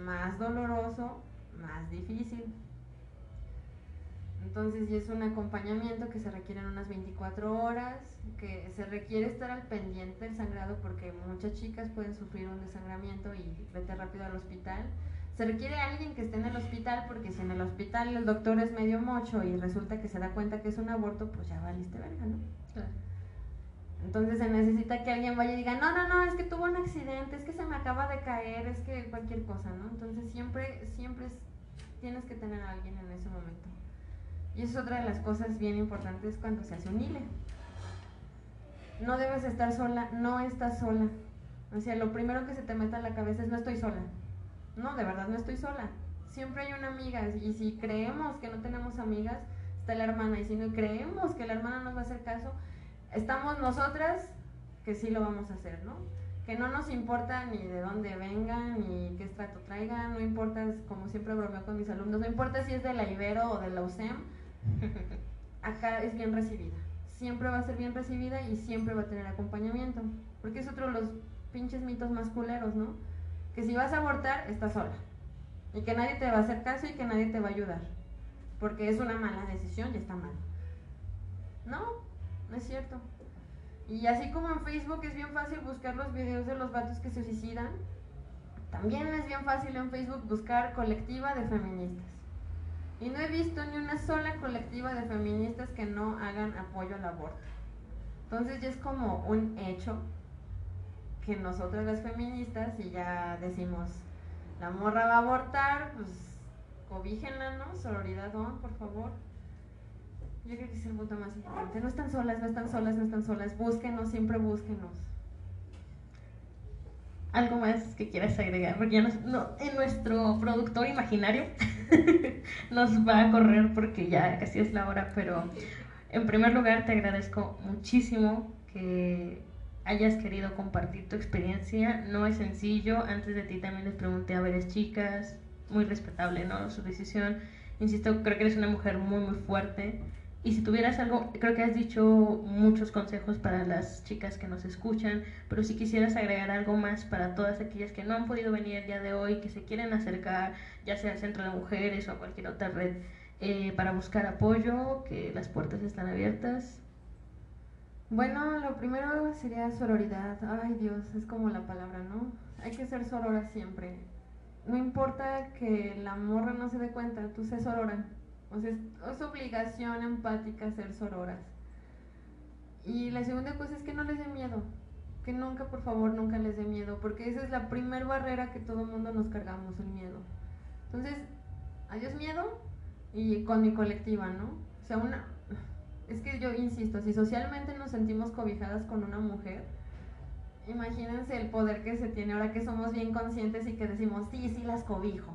más doloroso, más difícil. Entonces, y es un acompañamiento que se requiere en unas 24 horas, que se requiere estar al pendiente del sangrado porque muchas chicas pueden sufrir un desangramiento y vete rápido al hospital. Se requiere alguien que esté en el hospital porque si en el hospital el doctor es medio mocho y resulta que se da cuenta que es un aborto, pues ya valiste verga, ¿no? Entonces se necesita que alguien vaya y diga, no, no, no, es que tuvo un accidente, es que se me acaba de caer, es que cualquier cosa, ¿no? Entonces siempre, siempre tienes que tener a alguien en ese momento. Y es otra de las cosas bien importantes cuando se hace un hile. No debes estar sola, no estás sola. O sea, lo primero que se te meta en la cabeza es no estoy sola. No, de verdad no estoy sola. Siempre hay una amiga y si creemos que no tenemos amigas, está la hermana. Y si no creemos que la hermana nos va a hacer caso, estamos nosotras que sí lo vamos a hacer, ¿no? Que no nos importa ni de dónde vengan, ni qué estrato traigan, no importa, como siempre bromeo con mis alumnos, no importa si es de la Ibero o de la USEM, acá es bien recibida. siempre va a ser bien recibida y siempre va a tener acompañamiento. Porque es otro de los pinches mitos más culeros, ¿no? Que si vas a abortar, estás sola. Y que nadie te va a hacer caso y que nadie te va a ayudar. Porque es una mala decisión y está mal. No, no es cierto. Y así como en Facebook es bien fácil buscar los videos de los vatos que se suicidan, también es bien fácil en Facebook buscar colectiva de feministas. Y no he visto ni una sola colectiva de feministas que no hagan apoyo al aborto. Entonces ya es como un hecho que nosotras las feministas, y ya decimos, la morra va a abortar, pues cobíjenla, ¿no? Sororidad, ¿no? Por favor. Yo creo que es el punto más importante. No están solas, no están solas, no están solas. Búsquenos, siempre búsquenos. ¿Algo más que quieras agregar? Porque ya no, en nuestro productor imaginario nos va a correr porque ya casi es la hora, pero en primer lugar te agradezco muchísimo que hayas querido compartir tu experiencia. No es sencillo. Antes de ti también les pregunté a varias chicas. Muy respetable, ¿no? Su decisión. Insisto, creo que eres una mujer muy, muy fuerte. Y si tuvieras algo, creo que has dicho muchos consejos para las chicas que nos escuchan, pero si quisieras agregar algo más para todas aquellas que no han podido venir el día de hoy, que se quieren acercar, ya sea al Centro de Mujeres o a cualquier otra red, eh, para buscar apoyo, que las puertas están abiertas. Bueno, lo primero sería sororidad. Ay Dios, es como la palabra, ¿no? Hay que ser sorora siempre. No importa que la morra no se dé cuenta, tú sé sorora o sea, es, obligación empática ser sororas. Y la segunda cosa es que no les dé miedo. Que nunca, por favor, nunca les dé miedo. Porque esa es la primer barrera que todo el mundo nos cargamos, el miedo. Entonces, adiós miedo y con mi colectiva, ¿no? O sea, una... Es que yo insisto, si socialmente nos sentimos cobijadas con una mujer, imagínense el poder que se tiene ahora que somos bien conscientes y que decimos, sí, sí las cobijo.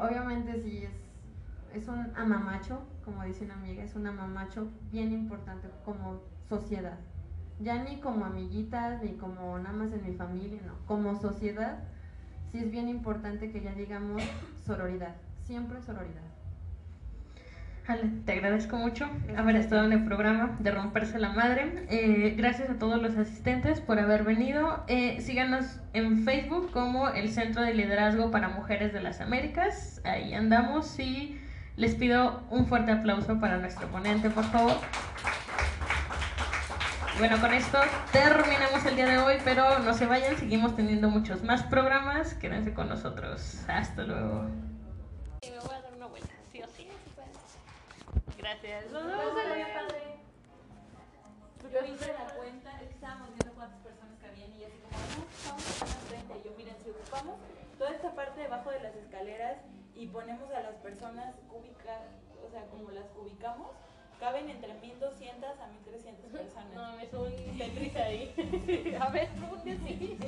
Obviamente sí es es un amamacho, como dice una amiga, es un amamacho bien importante como sociedad. Ya ni como amiguitas, ni como nada más en mi familia, no. Como sociedad, sí es bien importante que ya digamos sororidad. Siempre sororidad. Ale, te agradezco mucho haber estado en el programa de Romperse la Madre. Eh, gracias a todos los asistentes por haber venido. Eh, síganos en Facebook como el Centro de Liderazgo para Mujeres de las Américas. Ahí andamos y les pido un fuerte aplauso para nuestro ponente, por favor. Bueno, con esto terminamos el día de hoy, pero no se vayan, seguimos teniendo muchos más programas. Quédense con nosotros. Hasta luego. me voy a dar una vuelta, sí o sí. Gracias. Nos vemos padre. Yo hice la cuenta, estábamos viendo cuántas personas cabían y así como, no, estamos en la Y yo, miren, si ocupamos toda esta parte debajo de las escaleras y ponemos a las personas cúbicas, o sea, como las ubicamos, caben entre 1200 a 1300 personas. No, me un Tetris ahí. a ver, ¿cómo que sí?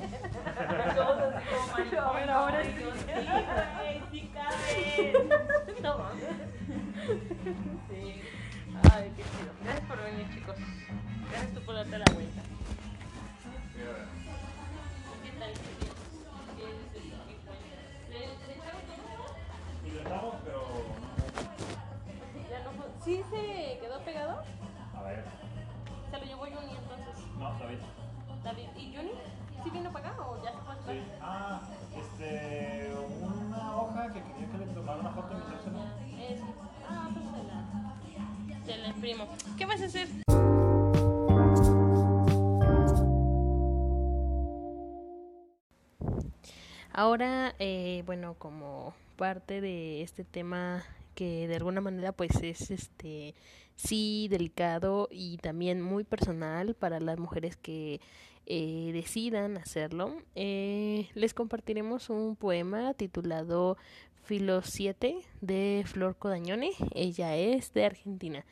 Todos así como mariposa. A ver, ahora sí. Sí, sí caben. No Sí. Ay, qué chido. Gracias por venir, chicos. Gracias tú por darte la vuelta. ¿Qué No, David. David. ¿Y Johnny? ¿Sí vino para acá o ya se fue? Sí. Ah, este. Una hoja que quería que le tomara una foto y metérsela. Eso. Ah, pues se la. Se la imprimo. ¿Qué vas a hacer? Ahora, eh, bueno, como parte de este tema que de alguna manera pues es este sí delicado y también muy personal para las mujeres que eh, decidan hacerlo eh, les compartiremos un poema titulado Filo 7 de Flor Codañone ella es de Argentina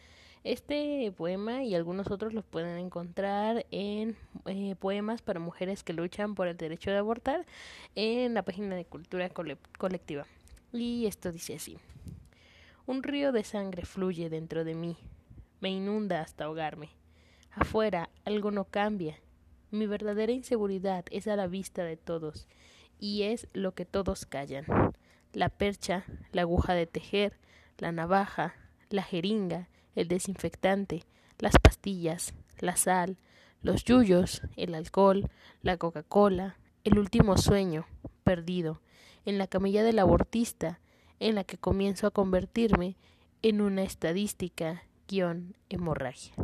este poema y algunos otros los pueden encontrar en eh, Poemas para Mujeres que Luchan por el Derecho de Abortar en la página de Cultura Colectiva. Y esto dice así. Un río de sangre fluye dentro de mí, me inunda hasta ahogarme. Afuera algo no cambia. Mi verdadera inseguridad es a la vista de todos, y es lo que todos callan. La percha, la aguja de tejer, la navaja, la jeringa, el desinfectante, las pastillas, la sal, los yuyos, el alcohol, la Coca-Cola, el último sueño, perdido, en la camilla del abortista, en la que comienzo a convertirme en una estadística guion hemorragia.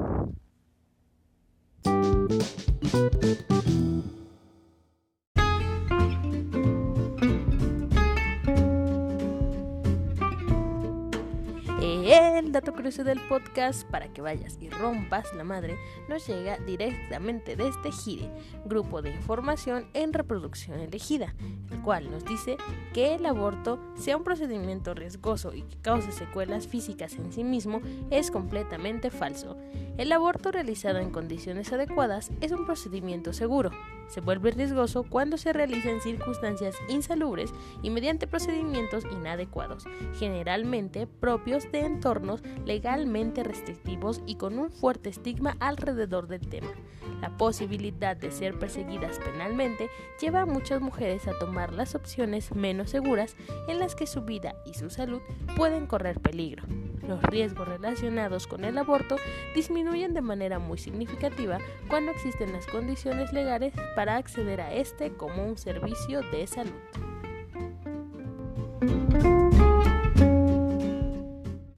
El dato curioso del podcast para que vayas y rompas la madre nos llega directamente desde GIRE, Grupo de Información en Reproducción Elegida, el cual nos dice que el aborto sea un procedimiento riesgoso y que cause secuelas físicas en sí mismo es completamente falso. El aborto realizado en condiciones adecuadas es un procedimiento seguro. Se vuelve riesgoso cuando se realiza en circunstancias insalubres y mediante procedimientos inadecuados, generalmente propios de entornos legalmente restrictivos y con un fuerte estigma alrededor del tema. La posibilidad de ser perseguidas penalmente lleva a muchas mujeres a tomar las opciones menos seguras en las que su vida y su salud pueden correr peligro. Los riesgos relacionados con el aborto disminuyen de manera muy significativa cuando existen las condiciones legales para acceder a este como un servicio de salud.